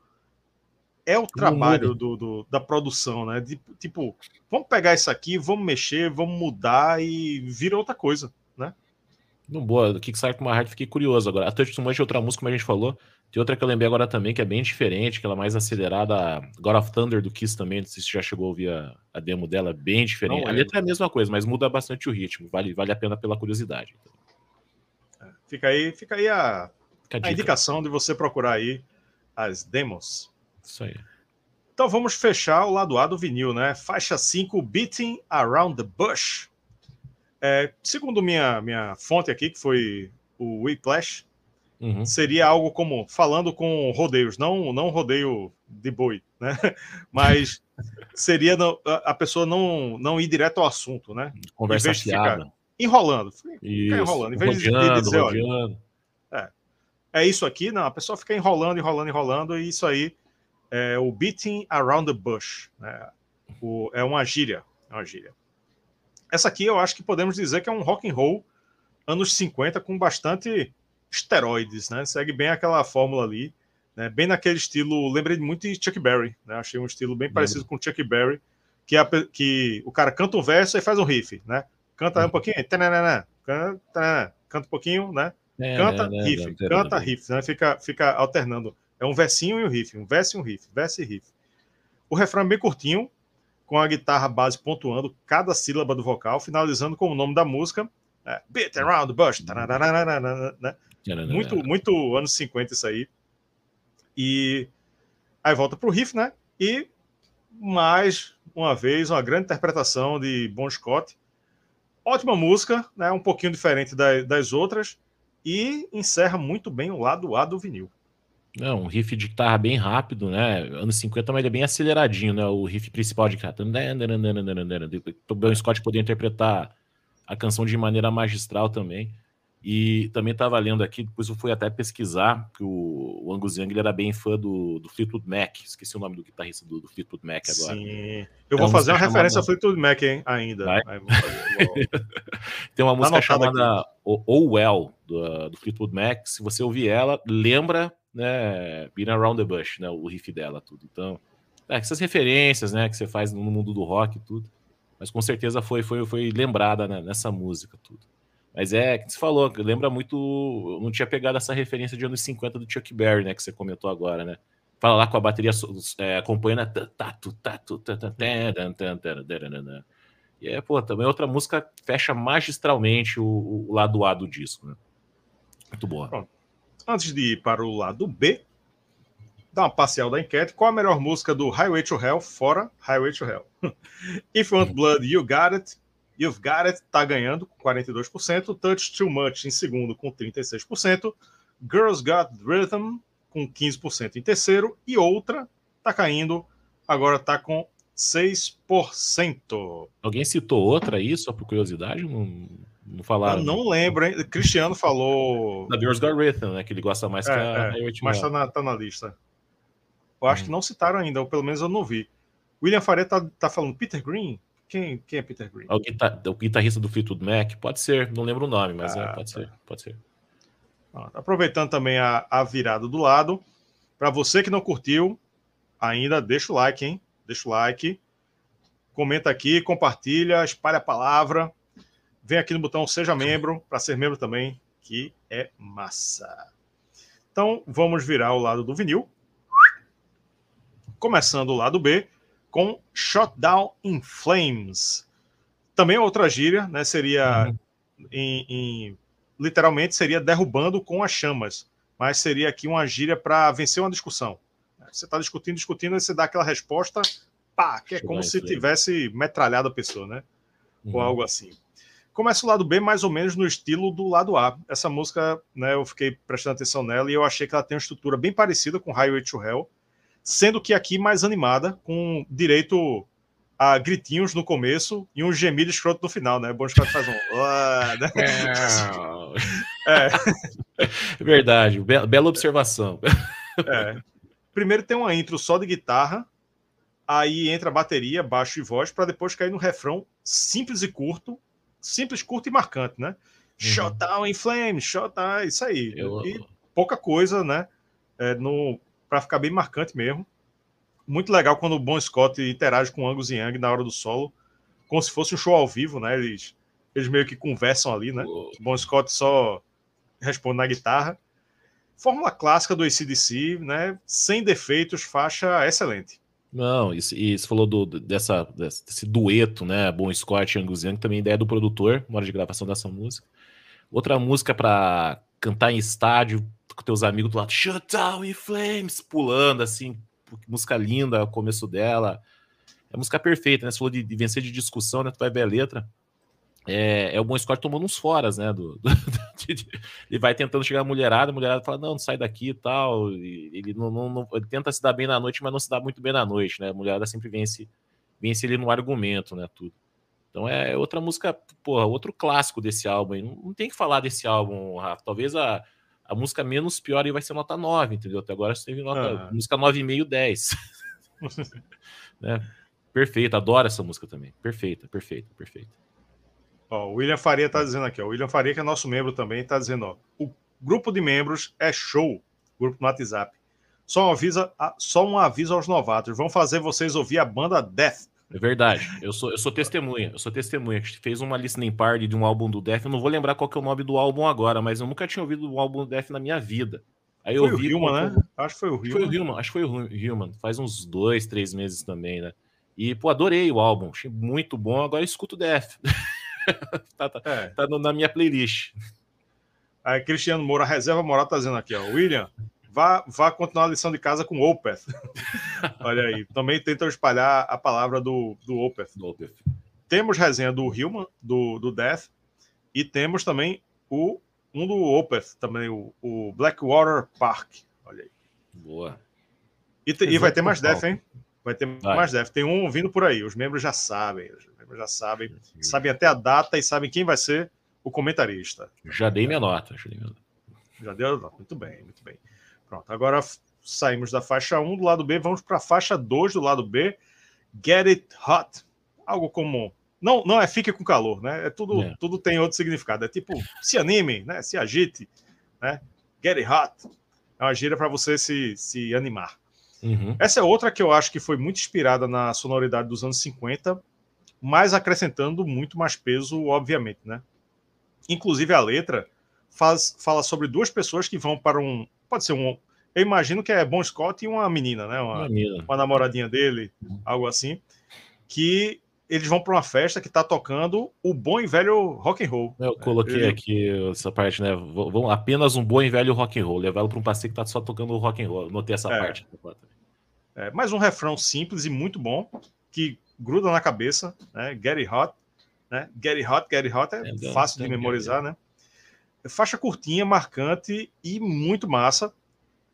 é o trabalho do, do, da produção, né? De, tipo, vamos pegar isso aqui, vamos mexer, vamos mudar e vira outra coisa, né? No boa, do Kickstarter com uma fiquei curioso agora. A Touch to Much é outra música, como a gente falou. Tem outra que eu lembrei agora também, que é bem diferente, que ela é mais acelerada. God of Thunder do Kiss também, não sei se você já chegou a ouvir a, a demo dela, bem diferente. Não, a letra é a mesma coisa, mas muda bastante o ritmo. Vale, vale a pena pela curiosidade. É, fica aí, fica aí a, fica a, a indicação de você procurar aí as demos. Isso aí. Então vamos fechar o lado A do vinil, né? Faixa 5, Beating Around the Bush. É, segundo minha, minha fonte aqui, que foi o Whiplash, uhum. seria algo como falando com rodeios, não, não rodeio de boi, né? Mas seria não, a pessoa não, não ir direto ao assunto, né? Conversa fiada. Enrolando. Fica enrolando. Em vez rodeando, de dizer, olha, é, é isso aqui, não, a pessoa fica enrolando, enrolando, enrolando, e isso aí é o beating around the bush. Né? O, é uma gíria, é uma gíria. Essa aqui eu acho que podemos dizer que é um rock and roll anos 50 com bastante esteroides, né? Segue bem aquela fórmula ali, né? Bem naquele estilo, lembrei muito de Chuck Berry, né? Achei um estilo bem parecido com Chuck Berry, que, que o cara canta um verso e faz um riff, né? Canta um pouquinho, canta, canta um pouquinho, né? É, canta, riff, canta, riff, né? Fica, fica alternando. É um versinho e um riff, um verso e um riff, verso e riff. O refrão é bem curtinho, com a guitarra base pontuando cada sílaba do vocal, finalizando com o nome da música, é, Beat Around the Bush. Né? Muito, muito anos 50 isso aí. E aí volta pro riff, né? E mais uma vez, uma grande interpretação de Bon Scott. Ótima música, né? Um pouquinho diferente das outras. E encerra muito bem o lado A do vinil. É, um riff de guitarra bem rápido, né? Anos 50, mas ele é bem aceleradinho, né? O riff principal de guitarra. O Bill Scott poder interpretar a canção de maneira magistral também. E também estava lendo aqui, depois eu fui até pesquisar, que o, o Angus Young era bem fã do, do Fleetwood Mac. Esqueci o nome do guitarrista do, do Fleetwood Mac agora. Sim. Eu é vou fazer uma referência ao Fleetwood Mac, hein, ainda. Tem uma tá música chamada Oh Well, do, do Fleetwood Mac. Se você ouvir ela, lembra né, Being Around the Bush, né, o riff dela, tudo. Então, é, essas referências, né, que você faz no mundo do rock tudo, mas com certeza foi foi, foi lembrada né, nessa música, tudo. Mas é, que você falou, lembra muito, eu não tinha pegado essa referência de anos 50 do Chuck Berry, né, que você comentou agora, né, fala lá com a bateria é, acompanhando e é, pô, também outra música fecha magistralmente o, o lado A do disco, né? Muito boa. Pronto antes de ir para o lado B, dá uma parcial da enquete. Qual a melhor música do Highway to Hell fora Highway to Hell? If You Want Blood, You Got It. You've Got It tá ganhando com 42%, Touch Too Much em segundo com 36%, Girls Got Rhythm com 15% em terceiro e outra tá caindo, agora tá com 6%. Alguém citou outra aí, só por curiosidade? Não, não falaram? Eu não lembro, hein? Cristiano falou. Da Girls Got Rhythm, né? Que ele gosta mais é, que a é, Mas tá na, tá na lista. Eu acho hum. que não citaram ainda, ou pelo menos eu não vi. William Faria tá, tá falando Peter Green? Quem, quem é Peter Green? O, guitar, o guitarrista do Fleetwood Mac? Pode ser, não lembro o nome, mas é, ah, é, pode tá. ser, pode ser. Aproveitando também a, a virada do lado, para você que não curtiu, ainda deixa o like, hein? Deixa o like, comenta aqui, compartilha, espalha a palavra, vem aqui no botão Seja Membro, para ser membro também, que é massa. Então, vamos virar o lado do vinil. Começando o lado B, com Shutdown in Flames. Também outra gíria, né? Seria uhum. em, em, literalmente seria derrubando com as chamas, mas seria aqui uma gíria para vencer uma discussão. Você está discutindo, discutindo, e você dá aquela resposta, pá, que é como se tivesse metralhado a pessoa, né? Uhum. Ou algo assim. Começa o lado B mais ou menos no estilo do lado A. Essa música, né, eu fiquei prestando atenção nela e eu achei que ela tem uma estrutura bem parecida com Highway to Hell, sendo que aqui mais animada, com direito a gritinhos no começo e um gemido escroto no final, né? Bom Scott faz um. né? é. Verdade, bela, bela observação. É. Primeiro tem uma intro só de guitarra, aí entra bateria, baixo e voz, para depois cair no refrão simples e curto, simples, curto e marcante, né? Uhum. Shut down in flames, shut down, isso aí. Eu... E pouca coisa, né? É, no, para ficar bem marcante mesmo. Muito legal quando o Bon Scott interage com o Angus Young na hora do solo, como se fosse um show ao vivo, né? Eles, eles meio que conversam ali, né? O Bon Scott só responde na guitarra. Fórmula clássica do ACDC, né? Sem defeitos, faixa excelente. Não, e, você falou do, dessa, desse dueto, né? Bon Scott e Angus Young, também ideia do produtor, na hora de gravação dessa música. Outra música para cantar em estádio, com teus amigos do lado, Shut Down in Flames, pulando assim, música linda, começo dela. É música perfeita, né? Você falou de, de, vencer de discussão, né? Tu vai ver a letra. É, é o Bom Scott tomando uns foras, né? Do, do, de, ele vai tentando chegar a mulherada, a mulherada fala, não, não sai daqui e tal. E ele, não, não, não, ele tenta se dar bem na noite, mas não se dá muito bem na noite, né? A mulherada sempre vence, vence ele no argumento, né? Tudo. Então é outra música, porra, outro clássico desse álbum. Não, não tem que falar desse álbum, Rafa. Talvez a, a música menos pior aí vai ser nota 9, entendeu? Até agora você teve nota, ah. música 9,5, 10. né? Perfeita, adoro essa música também. Perfeita, perfeita, perfeita. Ó, o William Faria tá dizendo aqui, ó, o William Faria, que é nosso membro também, tá dizendo, ó, o grupo de membros é show, grupo no WhatsApp. Só um aviso, só um aviso aos novatos, vão fazer vocês ouvir a banda Death é verdade. Eu sou, eu sou testemunha. Eu sou testemunha. A gente fez uma listening party de um álbum do Def. Eu não vou lembrar qual que é o nome do álbum agora, mas eu nunca tinha ouvido um álbum do Def na minha vida. Aí eu foi o Human, né? Acho que foi o Human. Foi o Human. Acho que foi o Human. Faz uns dois, três meses também, né? E, pô, adorei o álbum. Achei muito bom. Agora eu escuto o Def. tá, tá, é. tá na minha playlist. Aí, Cristiano Moura, reserva moral, tá dizendo aqui, ó. William, vá, vá continuar a lição de casa com Opeth. Olha aí, também tentam espalhar a palavra do, do Opeth. Do Opeth. Temos resenha do Human, do, do Death, e temos também o um do Opeth, também o, o Blackwater Park. Olha aí. Boa. E, te, e vai ter mais Death, hein? Vai ter vai. mais Death. Tem um vindo por aí. Os membros já sabem. Já sabem. Sabem até a data e sabem quem vai ser o comentarista. Já dei minha nota. Já dei minha nota. Já deu? Muito bem, muito bem. Pronto, agora saímos da faixa 1 do lado B, vamos para a faixa 2 do lado B, Get It Hot. Algo como. Não, não é fique com calor, né? É tudo, é. tudo tem outro significado. É tipo, se anime, né? Se agite, né? Get It Hot. É uma gíria para você se, se animar. Uhum. Essa é outra que eu acho que foi muito inspirada na sonoridade dos anos 50, mas acrescentando muito mais peso, obviamente, né? Inclusive a letra faz, fala sobre duas pessoas que vão para um, Pode ser um. Eu imagino que é Bon Scott e uma menina, né? Uma, uma, uma namoradinha dele, algo assim. Que eles vão para uma festa que está tocando o bom e velho rock and roll. Eu coloquei aqui essa parte, né? Vão apenas um bom e velho rock and roll, levá-lo para um passeio que está só tocando rock and roll. Notei essa é. parte. É, mais um refrão simples e muito bom que gruda na cabeça, né? Get it hot. né? Get Hot, Get Hot é, é fácil de memorizar, né? Faixa curtinha, marcante e muito massa.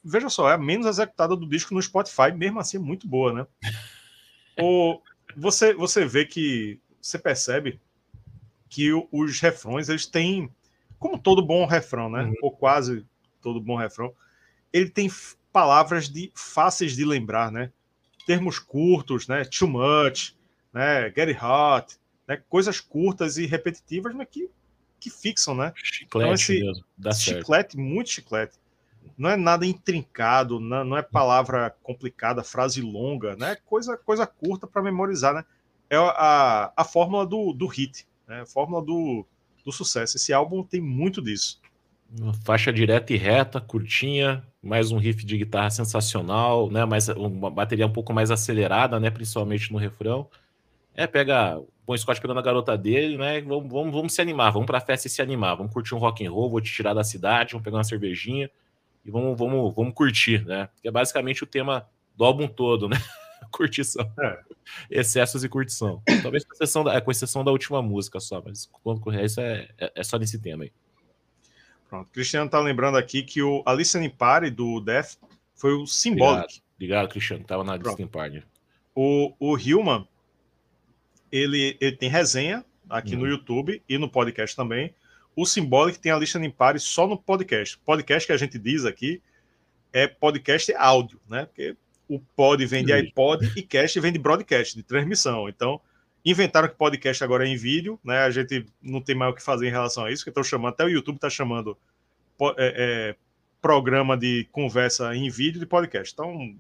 Veja só, é a menos executada do disco no Spotify, mesmo assim é muito boa, né? o, você, você vê que você percebe que os refrões eles têm, como todo bom refrão, né? Uhum. Ou quase todo bom refrão, ele tem palavras de fáceis de lembrar, né? Termos curtos, né? Too much, né? Get hot, né? Coisas curtas e repetitivas, mas que, que fixam, né? Chiclete então, esse, mesmo. Dá chiclete, certo. muito chiclete. Não é nada intrincado, não, não é palavra complicada, frase longa, né? Coisa, coisa curta para memorizar, né? É a, a fórmula do, do hit, né? A fórmula do, do sucesso. Esse álbum tem muito disso. Uma faixa direta e reta, curtinha, mais um riff de guitarra sensacional, né? Mais uma bateria um pouco mais acelerada, né? Principalmente no refrão. É, pega o Bon Scott pegando a garota dele, né? Vamos, vamos, vamos se animar, vamos pra festa e se animar, vamos curtir um rock and roll, vou te tirar da cidade, vamos pegar uma cervejinha e vamos, vamos, vamos curtir, né? Que é basicamente o tema do álbum todo, né? curtição. É. Excessos e curtição. Talvez com exceção, da, com exceção da última música só, mas quando isso é, é, é, só nesse tema aí. Pronto. Cristiano tá lembrando aqui que o a Listening Party do Death foi o Symbolic. Obrigado, Obrigado Cristiano. Tava na Listening Party. O, o Hillman, ele, ele tem resenha aqui uhum. no YouTube e no podcast também. O Symbolic tem a Listening Party só no podcast. Podcast que a gente diz aqui é podcast áudio, né? Porque o pod vem de iPod e cast vem de broadcast, de transmissão. Então, inventaram que podcast agora é em vídeo, né? A gente não tem mais o que fazer em relação a isso, que estão chamando, até o YouTube está chamando é, é, programa de conversa em vídeo de podcast. Então,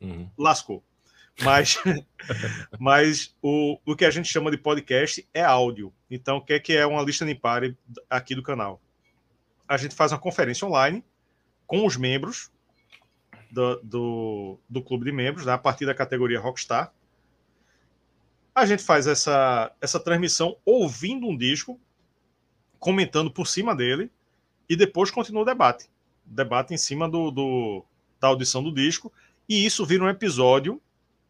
uhum. lascou. Mas, mas o, o que a gente chama de podcast é áudio. Então, o que é, que é uma lista de pare aqui do canal? A gente faz uma conferência online com os membros do, do, do clube de membros, né, a partir da categoria Rockstar a gente faz essa, essa transmissão ouvindo um disco, comentando por cima dele, e depois continua o debate. Debate em cima do, do da audição do disco, e isso vira um episódio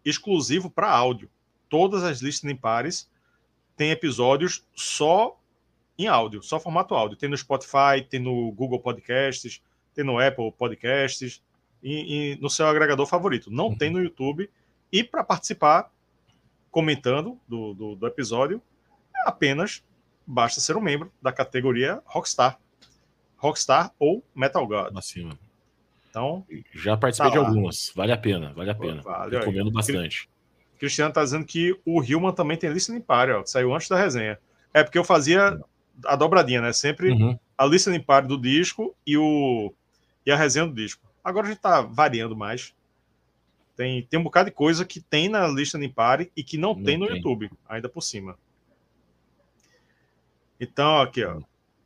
exclusivo para áudio. Todas as listening pares têm episódios só em áudio, só formato áudio. Tem no Spotify, tem no Google Podcasts, tem no Apple Podcasts e, e no seu agregador favorito. Não uhum. tem no YouTube. E para participar, comentando do, do, do episódio, apenas basta ser um membro da categoria Rockstar. Rockstar ou Metal God. Acima. Então, já participei tá de algumas. Vale a pena, vale a pena. Vale, Recomendo aí. bastante. Cristiano está dizendo que o Hillman também tem listening party, ó, que saiu antes da resenha. É porque eu fazia a dobradinha, né? Sempre uhum. a listening party do disco e, o, e a resenha do disco. Agora a gente está variando mais. Tem, tem um bocado de coisa que tem na lista de Impare e que não, não tem no tem. YouTube, ainda por cima. Então, aqui, ó.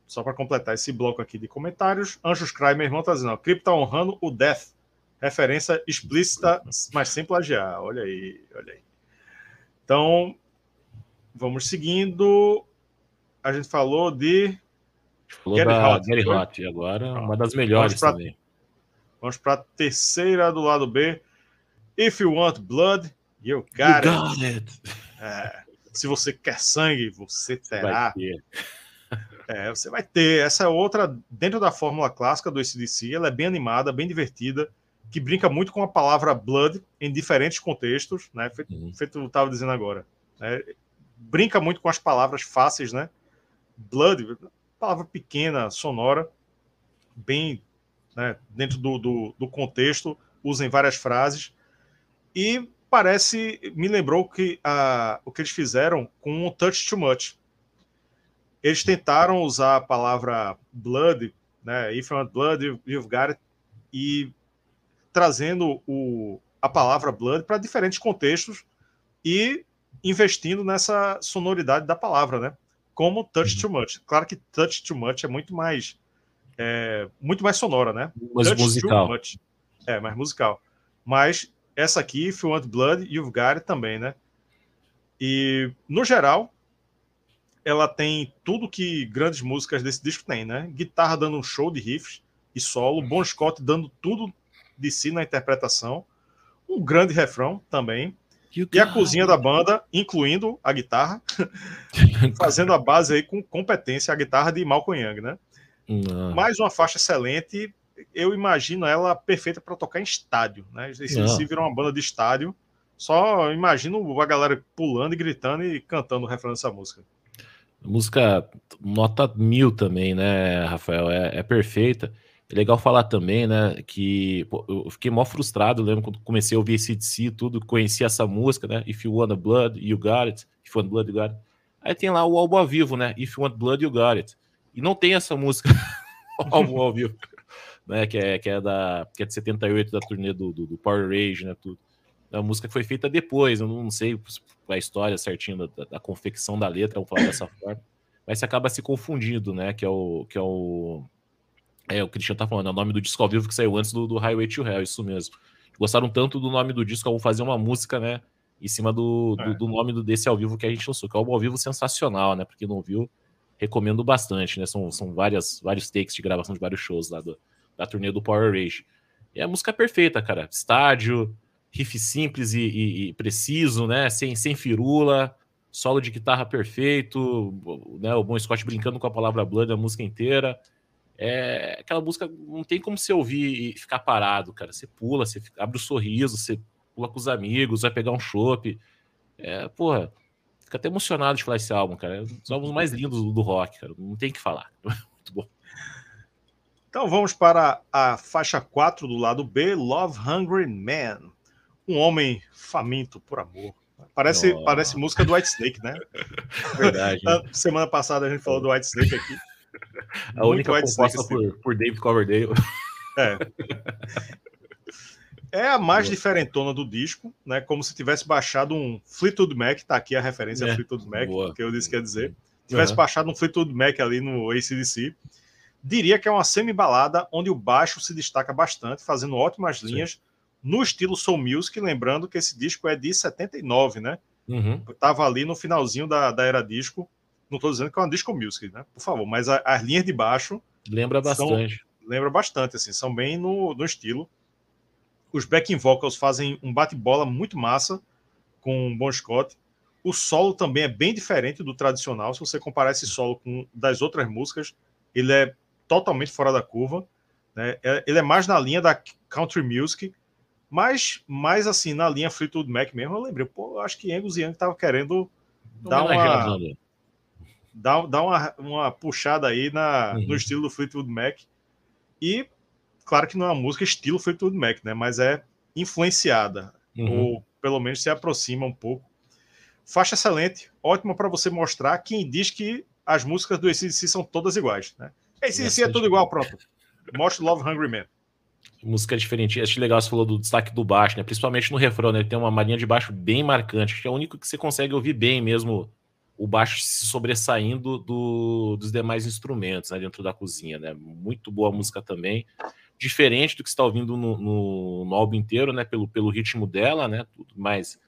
Só para completar esse bloco aqui de comentários, Anjos Cry, meu irmão, tá dizendo, ó, Crypto tá honrando o Death. Referência explícita, mas sem plagiar. Olha aí, olha aí. Então, vamos seguindo. A gente falou de. Falou Gary da Hot, Gary Hot, agora uma das melhores vamos pra, também. Vamos para a terceira do lado B. If you want blood, you got, you got it. É, se você quer sangue, você terá. Você é, você vai ter. Essa é outra, dentro da fórmula clássica do ACDC, ela é bem animada, bem divertida, que brinca muito com a palavra blood em diferentes contextos, né? Feito, uhum. feito eu estava dizendo agora. Né? Brinca muito com as palavras fáceis, né? Blood, palavra pequena, sonora, bem né, dentro do, do, do contexto, usa em várias frases. E parece, me lembrou que a, o que eles fizeram com o Touch Too Much. Eles tentaram usar a palavra blood, né? If you want blood, you've got it, e trazendo o, a palavra blood para diferentes contextos e investindo nessa sonoridade da palavra, né? Como touch too much. Claro que touch too much é muito mais é, muito mais sonora, né? Mais touch musical. É, mais musical. Mas essa aqui, If You Want Blood, You've Got It também, né? E, no geral, ela tem tudo que grandes músicas desse disco têm, né? Guitarra dando um show de riffs e solo, Bon Scott dando tudo de si na interpretação, um grande refrão também. E a cozinha da banda, incluindo a guitarra, fazendo a base aí com competência, a guitarra de Malcolm Young, né? Não. Mais uma faixa excelente, eu imagino ela perfeita para tocar em estádio, né? Se viram uma banda de estádio, só imagino a galera pulando e gritando e cantando o refrão dessa música. Música nota mil também, né, Rafael? É, é perfeita. É legal falar também, né, que pô, eu fiquei mó frustrado, lembro quando comecei a ouvir esse DC tudo, conheci essa música, né, If You Want Blood, You Got It, If You Want Blood, You Got It. Aí tem lá o álbum ao vivo, né, If You Want Blood, You Got It. E não tem essa música, álbum ao vivo, né, que é, que é, da, que é de 78, da turnê do, do, do Power Rage, né, tudo. É uma música que foi feita depois, eu não sei a história certinho da, da confecção da letra, vamos falar dessa forma, mas você acaba se confundindo, né, que é o... Que é o é, o Cristiano tá falando, é o nome do disco ao vivo que saiu antes do, do Highway to Hell, isso mesmo. Gostaram tanto do nome do disco, vou fazer uma música, né, em cima do, do, é. do, nome do, desse ao vivo que a gente lançou, que é um ao vivo sensacional, né, porque não viu, recomendo bastante, né, são, são várias, vários takes de gravação de vários shows lá do, da turnê do Power Rage. E é a música perfeita, cara, estádio, riff simples e, e, e preciso, né, sem, sem firula, solo de guitarra perfeito, né, o Bon Scott brincando com a palavra Blood a música inteira, é aquela música não tem como você ouvir e ficar parado, cara. Você pula, você abre o um sorriso, você pula com os amigos, vai pegar um chopp. É, porra, fica até emocionado de falar esse álbum, cara. É um dos álbuns mais lindos do, do rock, cara. Não tem que falar. Muito. Então vamos para a faixa 4 do lado B, Love Hungry Man. Um homem faminto por amor. Parece, parece música do White Snake, né? Verdade. Semana passada a gente falou do White Snake aqui. A única composta por, por David Coverdale. É. É a mais diferentona do disco, né? Como se tivesse baixado um Fleetwood Mac, tá aqui a referência é. a Fleetwood Mac, Boa. que eu disse que ia dizer. Tivesse uhum. baixado um Fleetwood Mac ali no ACDC. Diria que é uma semi-balada onde o baixo se destaca bastante, fazendo ótimas linhas Sim. no estilo soul music, lembrando que esse disco é de 79, né? Uhum. Tava ali no finalzinho da, da era disco. Não estou dizendo que é uma disco music, né? Por favor, mas a, as linhas de baixo. Lembra bastante. São, lembra bastante, assim, são bem no, no estilo. Os backing vocals fazem um bate-bola muito massa com o Bon Scott. O solo também é bem diferente do tradicional. Se você comparar esse solo com das outras músicas, ele é totalmente fora da curva. Né? É, ele é mais na linha da country music, mas mais assim, na linha Fleetwood Mac mesmo. Eu lembrei, pô, eu acho que Angus Young estava querendo dar uma dá, dá uma, uma puxada aí na, uhum. no estilo do Fleetwood Mac. E, claro que não é uma música estilo Fleetwood Mac, né? Mas é influenciada, uhum. ou pelo menos se aproxima um pouco. Faixa excelente, ótima para você mostrar quem diz que as músicas do ACDC são todas iguais, né? ACDC é tudo igual, pronto. Mostre Love Hungry Man. Música diferente. Acho legal você falou do destaque do baixo, né? Principalmente no refrão, né? Ele tem uma marinha de baixo bem marcante. Acho que é o único que você consegue ouvir bem mesmo o baixo se sobressaindo do, dos demais instrumentos né, dentro da cozinha, né? Muito boa música também, diferente do que está ouvindo no, no, no, álbum inteiro, né? Pelo, pelo ritmo dela, né? Tudo mais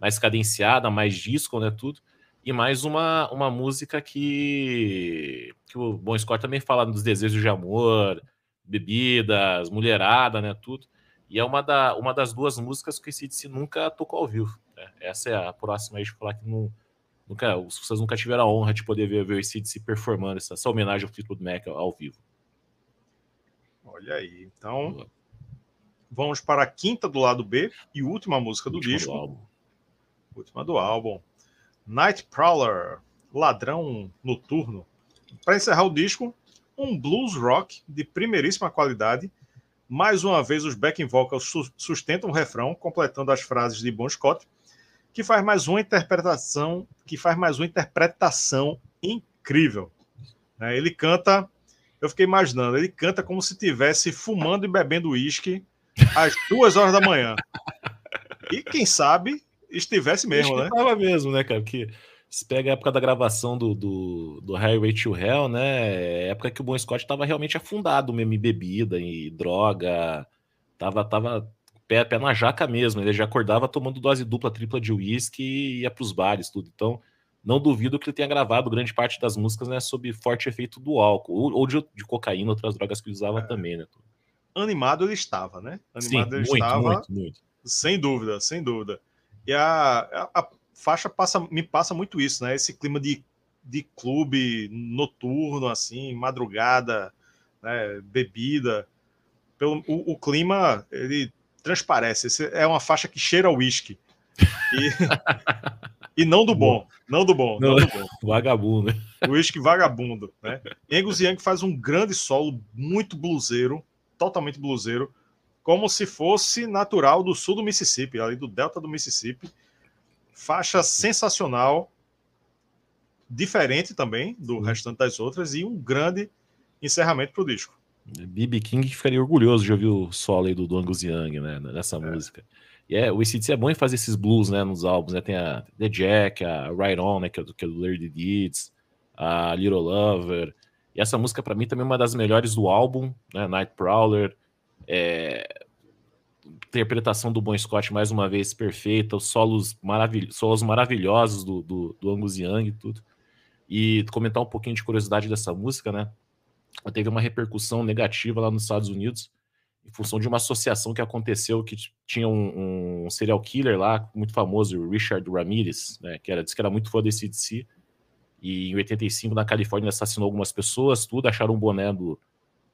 mais cadenciada, mais disco, né? Tudo e mais uma, uma música que que o Bon Scott também fala dos desejos de amor, bebidas, mulherada, né? Tudo. E é uma, da, uma das duas músicas que o CDC nunca tocou ao vivo. Né? Essa é a próxima aí de falar que não Nunca, vocês nunca tiveram a honra de poder ver, ver o ACDC performando essa, essa homenagem ao Fleetwood Mac ao, ao vivo. Olha aí, então vamos para a quinta do lado B e última música do última disco. Do. Última do álbum. Night Prowler, Ladrão Noturno. Para encerrar o disco, um blues rock de primeiríssima qualidade. Mais uma vez, os backing vocals sustentam o refrão, completando as frases de Bon Scott que faz mais uma interpretação, que faz mais uma interpretação incrível. É, ele canta, eu fiquei imaginando, ele canta como se estivesse fumando e bebendo uísque às duas horas da manhã. E quem sabe estivesse mesmo, né? Estava mesmo, né, cara? Que se pega a época da gravação do, do, do Highway to Hell, né? Época que o Bon Scott estava realmente afundado mesmo em bebida e droga. Tava, tava pé, pé na jaca mesmo. Ele já acordava tomando dose dupla, tripla de uísque e ia para os bares, tudo. Então, não duvido que ele tenha gravado grande parte das músicas né, sob forte efeito do álcool, ou, ou de, de, cocaína, outras drogas que ele usava é. também, né? Animado ele estava, né? Animado Sim, ele muito, estava. Muito, muito. Sem dúvida, sem dúvida. E a, a, a, faixa passa, me passa muito isso, né? Esse clima de, de clube noturno, assim, madrugada, né? bebida. Pelo, o, o clima, ele transparece. Esse é uma faixa que cheira whisky. E, e não do bom, não do bom, não, não do bom. Vagabundo. Whisky vagabundo, né? Angus Young faz um grande solo, muito bluseiro, totalmente bluseiro, como se fosse natural do sul do Mississippi, ali do delta do Mississippi. Faixa sensacional, diferente também do restante das outras e um grande encerramento para o disco. B.B. King ficaria orgulhoso de ouvir o solo aí do, do Angus Young, né, nessa é. música. E é, o ACDC é bom em fazer esses blues, né, nos álbuns, né, tem a The Jack, a Right On, né, que é do, que é do Larry Deeds, a Little Lover, e essa música para mim também é uma das melhores do álbum, né, Night Prowler, é, interpretação do Bon Scott mais uma vez perfeita, os solos, maravil solos maravilhosos do, do, do Angus Young e tudo. E comentar um pouquinho de curiosidade dessa música, né? teve uma repercussão negativa lá nos Estados Unidos em função de uma associação que aconteceu que tinha um, um serial killer lá muito famoso, o Richard Ramirez, né, que era disse que era muito fã desse CDC e em 85 na Califórnia assassinou algumas pessoas, tudo acharam um boné do,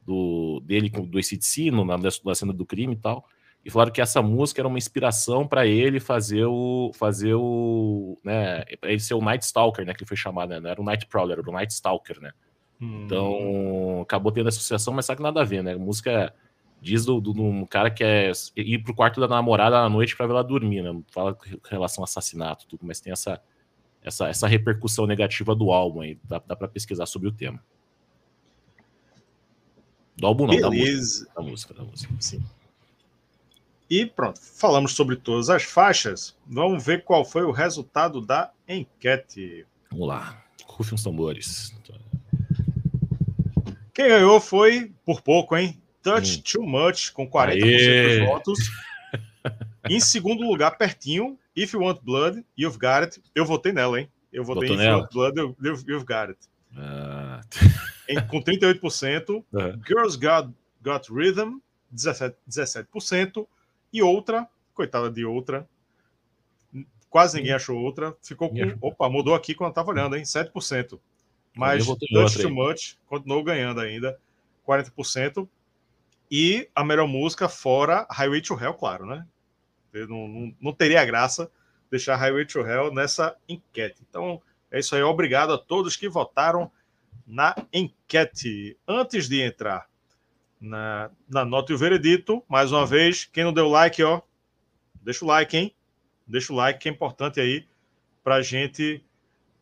do dele do ACDC na, na cena do crime e tal. E falaram que essa música era uma inspiração para ele fazer o fazer o, né, para ele ser o Night Stalker, né, que ele foi chamado, né, não era o Night Prowler, era o Night Stalker, né? Então, hum. acabou tendo associação, mas sabe que nada a ver, né? A música diz do, do, um cara que é ir pro quarto da namorada à noite para ver ela dormir, né? Fala com relação ao assassinato, tudo, mas tem essa, essa, essa repercussão negativa do álbum aí. Dá, dá para pesquisar sobre o tema. Do álbum não, da música, da música. Da música, sim. E pronto, falamos sobre todas as faixas. Vamos ver qual foi o resultado da enquete. Vamos lá. Rufem os tambores. Quem ganhou foi, por pouco, hein? Touch hum. Too Much, com 40% Aê. dos votos. em segundo lugar, pertinho, If You Want Blood, You've Got It. Eu votei nela, hein? Eu votei Botou em If You Want Blood, You've Got It. Ah. Em, com 38%. Uhum. Girls Got, Got Rhythm, 17%, 17%. E outra, coitada de outra, quase ninguém achou outra. Ficou com. Opa, mudou aqui quando eu tava olhando, hein? 7%. Mas Touch Too Much continuou ganhando ainda, 40%. E a melhor música fora Highway to Hell, claro, né? Não, não, não teria graça deixar Highway to Hell nessa enquete. Então, é isso aí. Obrigado a todos que votaram na enquete. Antes de entrar na, na nota e o veredito, mais uma vez, quem não deu like, ó, deixa o like, hein? Deixa o like, que é importante aí para a gente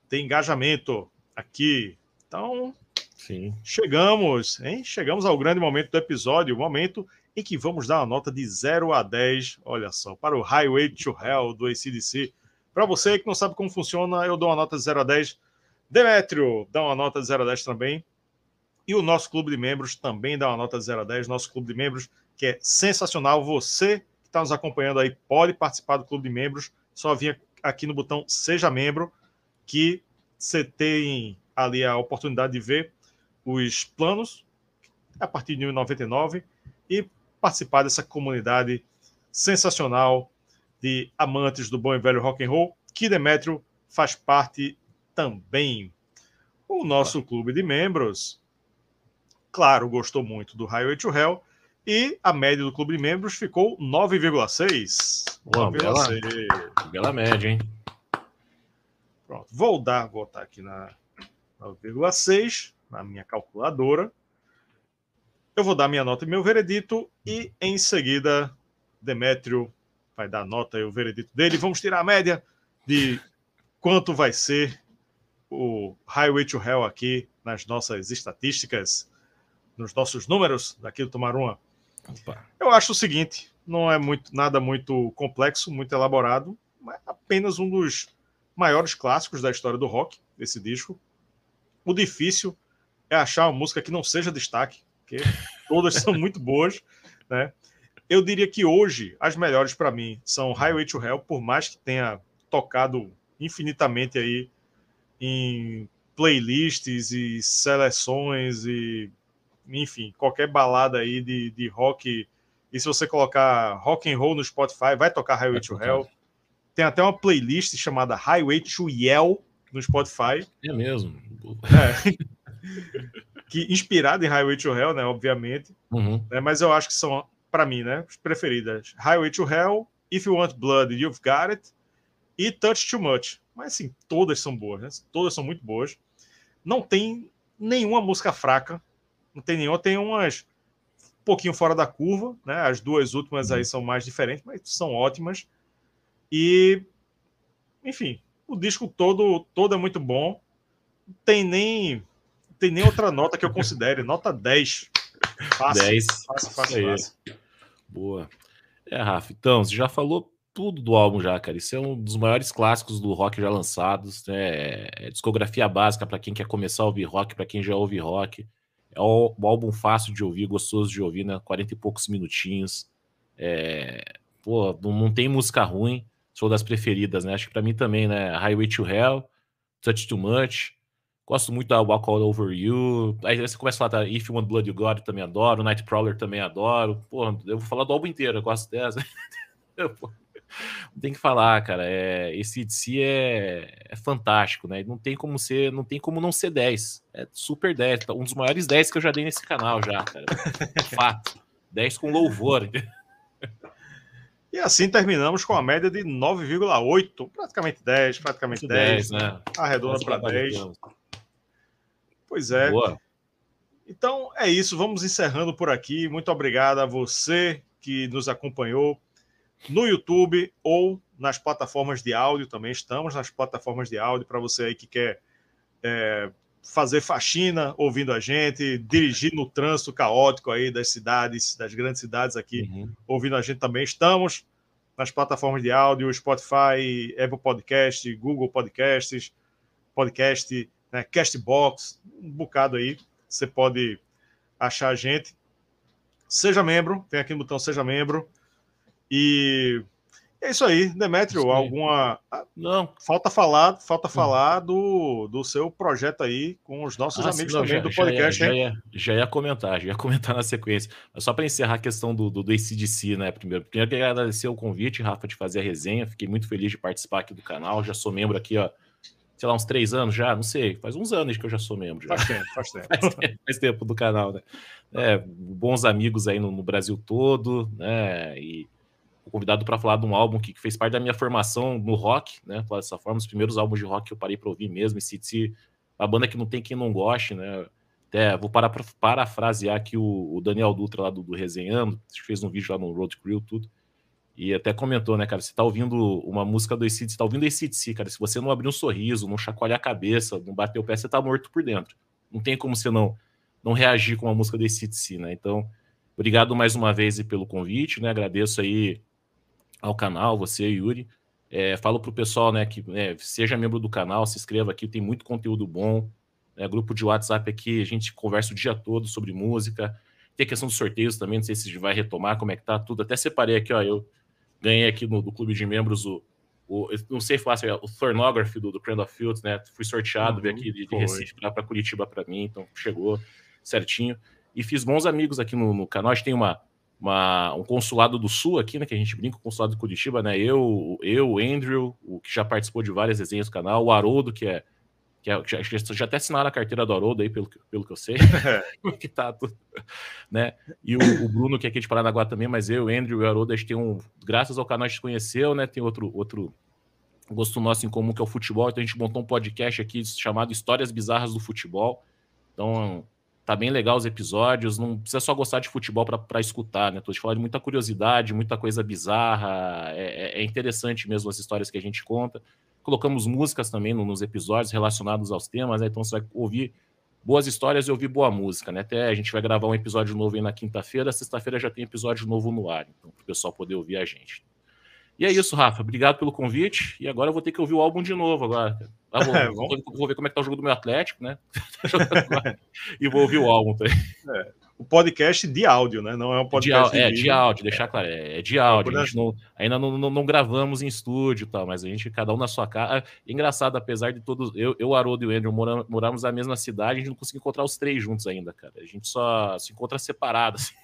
ter engajamento aqui. Então, Sim. chegamos, hein? Chegamos ao grande momento do episódio, o momento em que vamos dar uma nota de 0 a 10, olha só, para o Highway to Hell do ACDC. Para você que não sabe como funciona, eu dou uma nota de 0 a 10. Demétrio dá uma nota de 0 a 10 também. E o nosso clube de membros também dá uma nota de 0 a 10. Nosso clube de membros, que é sensacional. Você que está nos acompanhando aí pode participar do clube de membros. Só vir aqui no botão Seja Membro, que você tem ali a oportunidade de ver os planos a partir de 1,99 e participar dessa comunidade sensacional de amantes do bom e velho rock and roll, que Demetrio faz parte também. O nosso clube de membros, claro, gostou muito do Highway to Hell e a média do clube de membros ficou 9,6. Bela, bela média, hein? Pronto, vou dar, vou botar aqui na 9,6 na minha calculadora. Eu vou dar minha nota e meu veredito e em seguida Demétrio vai dar a nota e o veredito dele. Vamos tirar a média de quanto vai ser o Highway to Hell aqui nas nossas estatísticas, nos nossos números daqui do Tomaruma. Opa. Eu acho o seguinte, não é muito nada muito complexo, muito elaborado, mas apenas um dos maiores clássicos da história do rock, esse disco. O difícil é achar uma música que não seja destaque, porque todas são muito boas, né? Eu diria que hoje as melhores para mim são Highway to Hell, por mais que tenha tocado infinitamente aí em playlists e seleções e enfim, qualquer balada aí de, de rock. E se você colocar rock and roll no Spotify, vai tocar Highway to Hell tem até uma playlist chamada Highway to Yell no Spotify. É mesmo. É. que inspirada em Highway to Hell, né? Obviamente. Uhum. Né, mas eu acho que são, para mim, né? As preferidas. Highway to Hell, If You Want Blood, You've Got It e Touch Too Much. Mas assim, todas são boas, né? Todas são muito boas. Não tem nenhuma música fraca. Não tem nenhuma. Tem umas um pouquinho fora da curva, né? As duas últimas aí são mais diferentes, mas são ótimas. E, enfim, o disco todo, todo é muito bom. Não tem nem, tem nem outra nota que eu considere. Nota 10. Fácil, 10. Fácil, fácil, fácil. Boa. É, Rafa, então, você já falou tudo do álbum já, cara. Isso é um dos maiores clássicos do rock já lançados. Né? É discografia básica para quem quer começar a ouvir rock, para quem já ouve rock. É um álbum fácil de ouvir, gostoso de ouvir, né? 40 e poucos minutinhos. É... Pô, não tem música ruim. Sou das preferidas, né? Acho que para mim também, né? Highway to Hell, Touch Too Much. Gosto muito da Walk All Over You. Aí você começa a falar, tá, If You Want Blood You Got, também adoro. Nightcrawler também adoro. Pô, eu vou falar do álbum inteiro, eu gosto dessa. tem que falar, cara. É, esse DC é, é fantástico, né? Não tem como ser, não tem como não ser 10. É super 10. Um dos maiores 10 que eu já dei nesse canal já, cara. Fato. 10 com louvor. E assim terminamos com a média de 9,8, praticamente 10, praticamente 10, 10 né? Arredonda para 10. Pois é. Boa. Então é isso, vamos encerrando por aqui. Muito obrigado a você que nos acompanhou no YouTube ou nas plataformas de áudio também. Estamos nas plataformas de áudio para você aí que quer é, fazer faxina ouvindo a gente, dirigir no trânsito caótico aí das cidades, das grandes cidades aqui, uhum. ouvindo a gente também. Estamos nas plataformas de áudio, Spotify, Apple Podcast, Google Podcasts, Podcast, né, Castbox, um bocado aí. Você pode achar a gente. Seja membro, tem aqui no botão Seja Membro. E é isso aí, Demetrio. Alguma. Ah, não. Falta falar, falta hum. falar do, do seu projeto aí com os nossos ah, amigos sim, não, também já, do podcast. Já ia, já, ia, já ia, comentar, já ia comentar na sequência. Mas só para encerrar a questão do, do, do ACDC, né? Primeiro, primeiro queria agradecer o convite, Rafa, de fazer a resenha. Fiquei muito feliz de participar aqui do canal. Já sou membro aqui, ó. Sei lá, uns três anos já, não sei, faz uns anos que eu já sou membro. Já. Faz tempo, faz tempo. faz tempo, faz tempo do canal, né? É, bons amigos aí no, no Brasil todo, né? E convidado para falar de um álbum que, que, fez parte da minha formação no rock, né? Falar dessa forma, os primeiros álbuns de rock que eu parei para ouvir mesmo, e a banda que não tem quem não goste, né? Até vou parar para parafrasear aqui o, o, Daniel Dutra lá do, do Resenhando, fez um vídeo lá no Road Crew, tudo. E até comentou, né, cara? Você tá ouvindo uma música do ACDC, tá ouvindo ACDC, cara. Se você não abrir um sorriso, não chacoalhar a cabeça, não bater o pé, você tá morto por dentro. Não tem como você não, não reagir com uma música do ACDC, né? Então, obrigado mais uma vez pelo convite, né? Agradeço aí ao canal, você, Yuri. É, falo para o pessoal né, que é, seja membro do canal, se inscreva aqui, tem muito conteúdo bom. É, grupo de WhatsApp aqui, a gente conversa o dia todo sobre música. Tem a questão dos sorteios também, não sei se vai retomar, como é que tá tudo. Até separei aqui, ó, eu ganhei aqui no do clube de membros o, o não sei falar, é o Thornography do, do Crand of Fields, né? Fui sorteado, uhum, veio aqui de, de Recife para Curitiba para mim, então chegou certinho. E fiz bons amigos aqui no, no canal. A gente tem uma, uma, um consulado do Sul aqui, né? Que a gente brinca, o consulado de Curitiba, né? Eu, eu, o Andrew, o que já participou de várias resenhas do canal, o Haroldo, que é. Que, é, que já, já até assinaram a carteira do Haroldo aí, pelo, pelo que eu sei. que tá tudo, né? E o, o, Bruno, que é aqui de Paranaguá também, mas eu, o Andrew e o Haroldo, a gente tem um. Graças ao canal a gente conheceu, né? Tem outro, outro gosto nosso em comum, que é o futebol. Então a gente montou um podcast aqui chamado Histórias Bizarras do Futebol. Então, Tá bem legal os episódios, não precisa só gostar de futebol para escutar, né? Tô te falando de muita curiosidade, muita coisa bizarra, é, é, é, interessante mesmo as histórias que a gente conta. Colocamos músicas também nos episódios relacionados aos temas, né? Então você vai ouvir boas histórias e ouvir boa música, né? Até a gente vai gravar um episódio novo aí na quinta-feira, sexta-feira já tem episódio novo no ar, então o pessoal poder ouvir a gente. E é isso, Rafa. Obrigado pelo convite. E agora eu vou ter que ouvir o álbum de novo agora. Ah, vou, é, vou, vou, ver como é que tá o jogo do meu Atlético, né? e vou ouvir o álbum também. É, o podcast de áudio, né? Não é um podcast de, É, de áudio, deixar claro. É, é de áudio. A gente não, ainda não, não, não, gravamos em estúdio e tal, mas a gente, cada um na sua casa. É engraçado, apesar de todos. Eu, eu Haroldo e o Andrew moramos, moramos na mesma cidade, a gente não conseguiu encontrar os três juntos ainda, cara. A gente só se encontra separado, assim.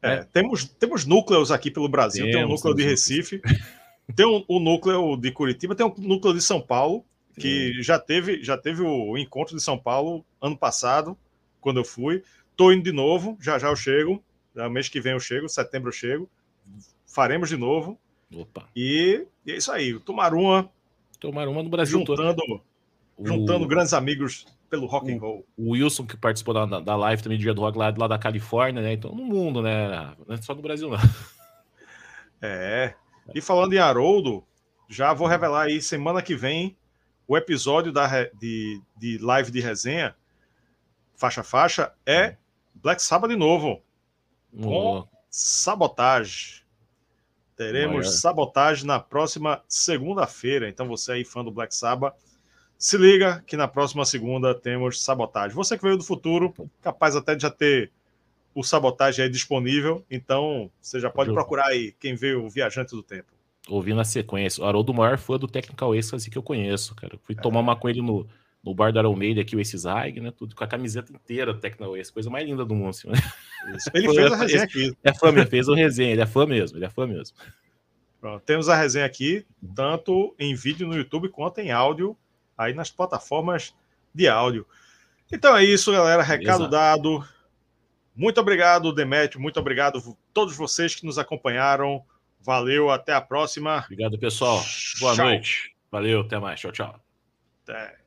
É, temos, temos núcleos aqui pelo Brasil, temos, tem um núcleo de Recife, Tem um, o núcleo de Curitiba, tem um núcleo de São Paulo, que já teve, já teve o encontro de São Paulo ano passado, quando eu fui. Tô indo de novo, já já eu chego. Já mês que vem eu chego, setembro eu chego. Faremos de novo. Opa. E, e é isso aí. O Tumaruma. Tumaruma no Brasil juntando, todo. Juntando o... grandes amigos pelo rock o, and roll. O Wilson, que participou da, da live também, dia do rock lá, lá da Califórnia, né? Então, no mundo, né? Não é só no Brasil, não. É. E falando em Haroldo, já vou revelar aí semana que vem o episódio da, de, de live de resenha, faixa faixa, é Black Sabbath de novo. Com oh. sabotagem. Teremos Maior. sabotagem na próxima segunda-feira. Então, você aí, fã do Black Sabbath, se liga que na próxima segunda temos sabotagem. Você que veio do futuro, capaz até de já ter o sabotagem aí disponível. Então, você já pode procurar aí quem veio o Viajante do Tempo. Ouvindo a sequência. O Haroldo, maior fã do Technical Êxtase que eu conheço, cara. Fui é. tomar uma com ele no, no bar do Almeida aqui, o Ace Zag, né? Tudo com a camiseta inteira do Technical Êxtase, coisa mais linda do mundo. Assim, né? Ele fez a resenha aqui. É fã mesmo, fez o resenha, ele é fã mesmo, ele é fã mesmo. Pronto, temos a resenha aqui, tanto em vídeo no YouTube quanto em áudio, aí nas plataformas de áudio. Então é isso, galera. Recado Exato. dado. Muito obrigado, Demetrio. Muito obrigado a todos vocês que nos acompanharam. Valeu, até a próxima. Obrigado, pessoal. Boa tchau. noite. Valeu, até mais. Tchau, tchau. Até.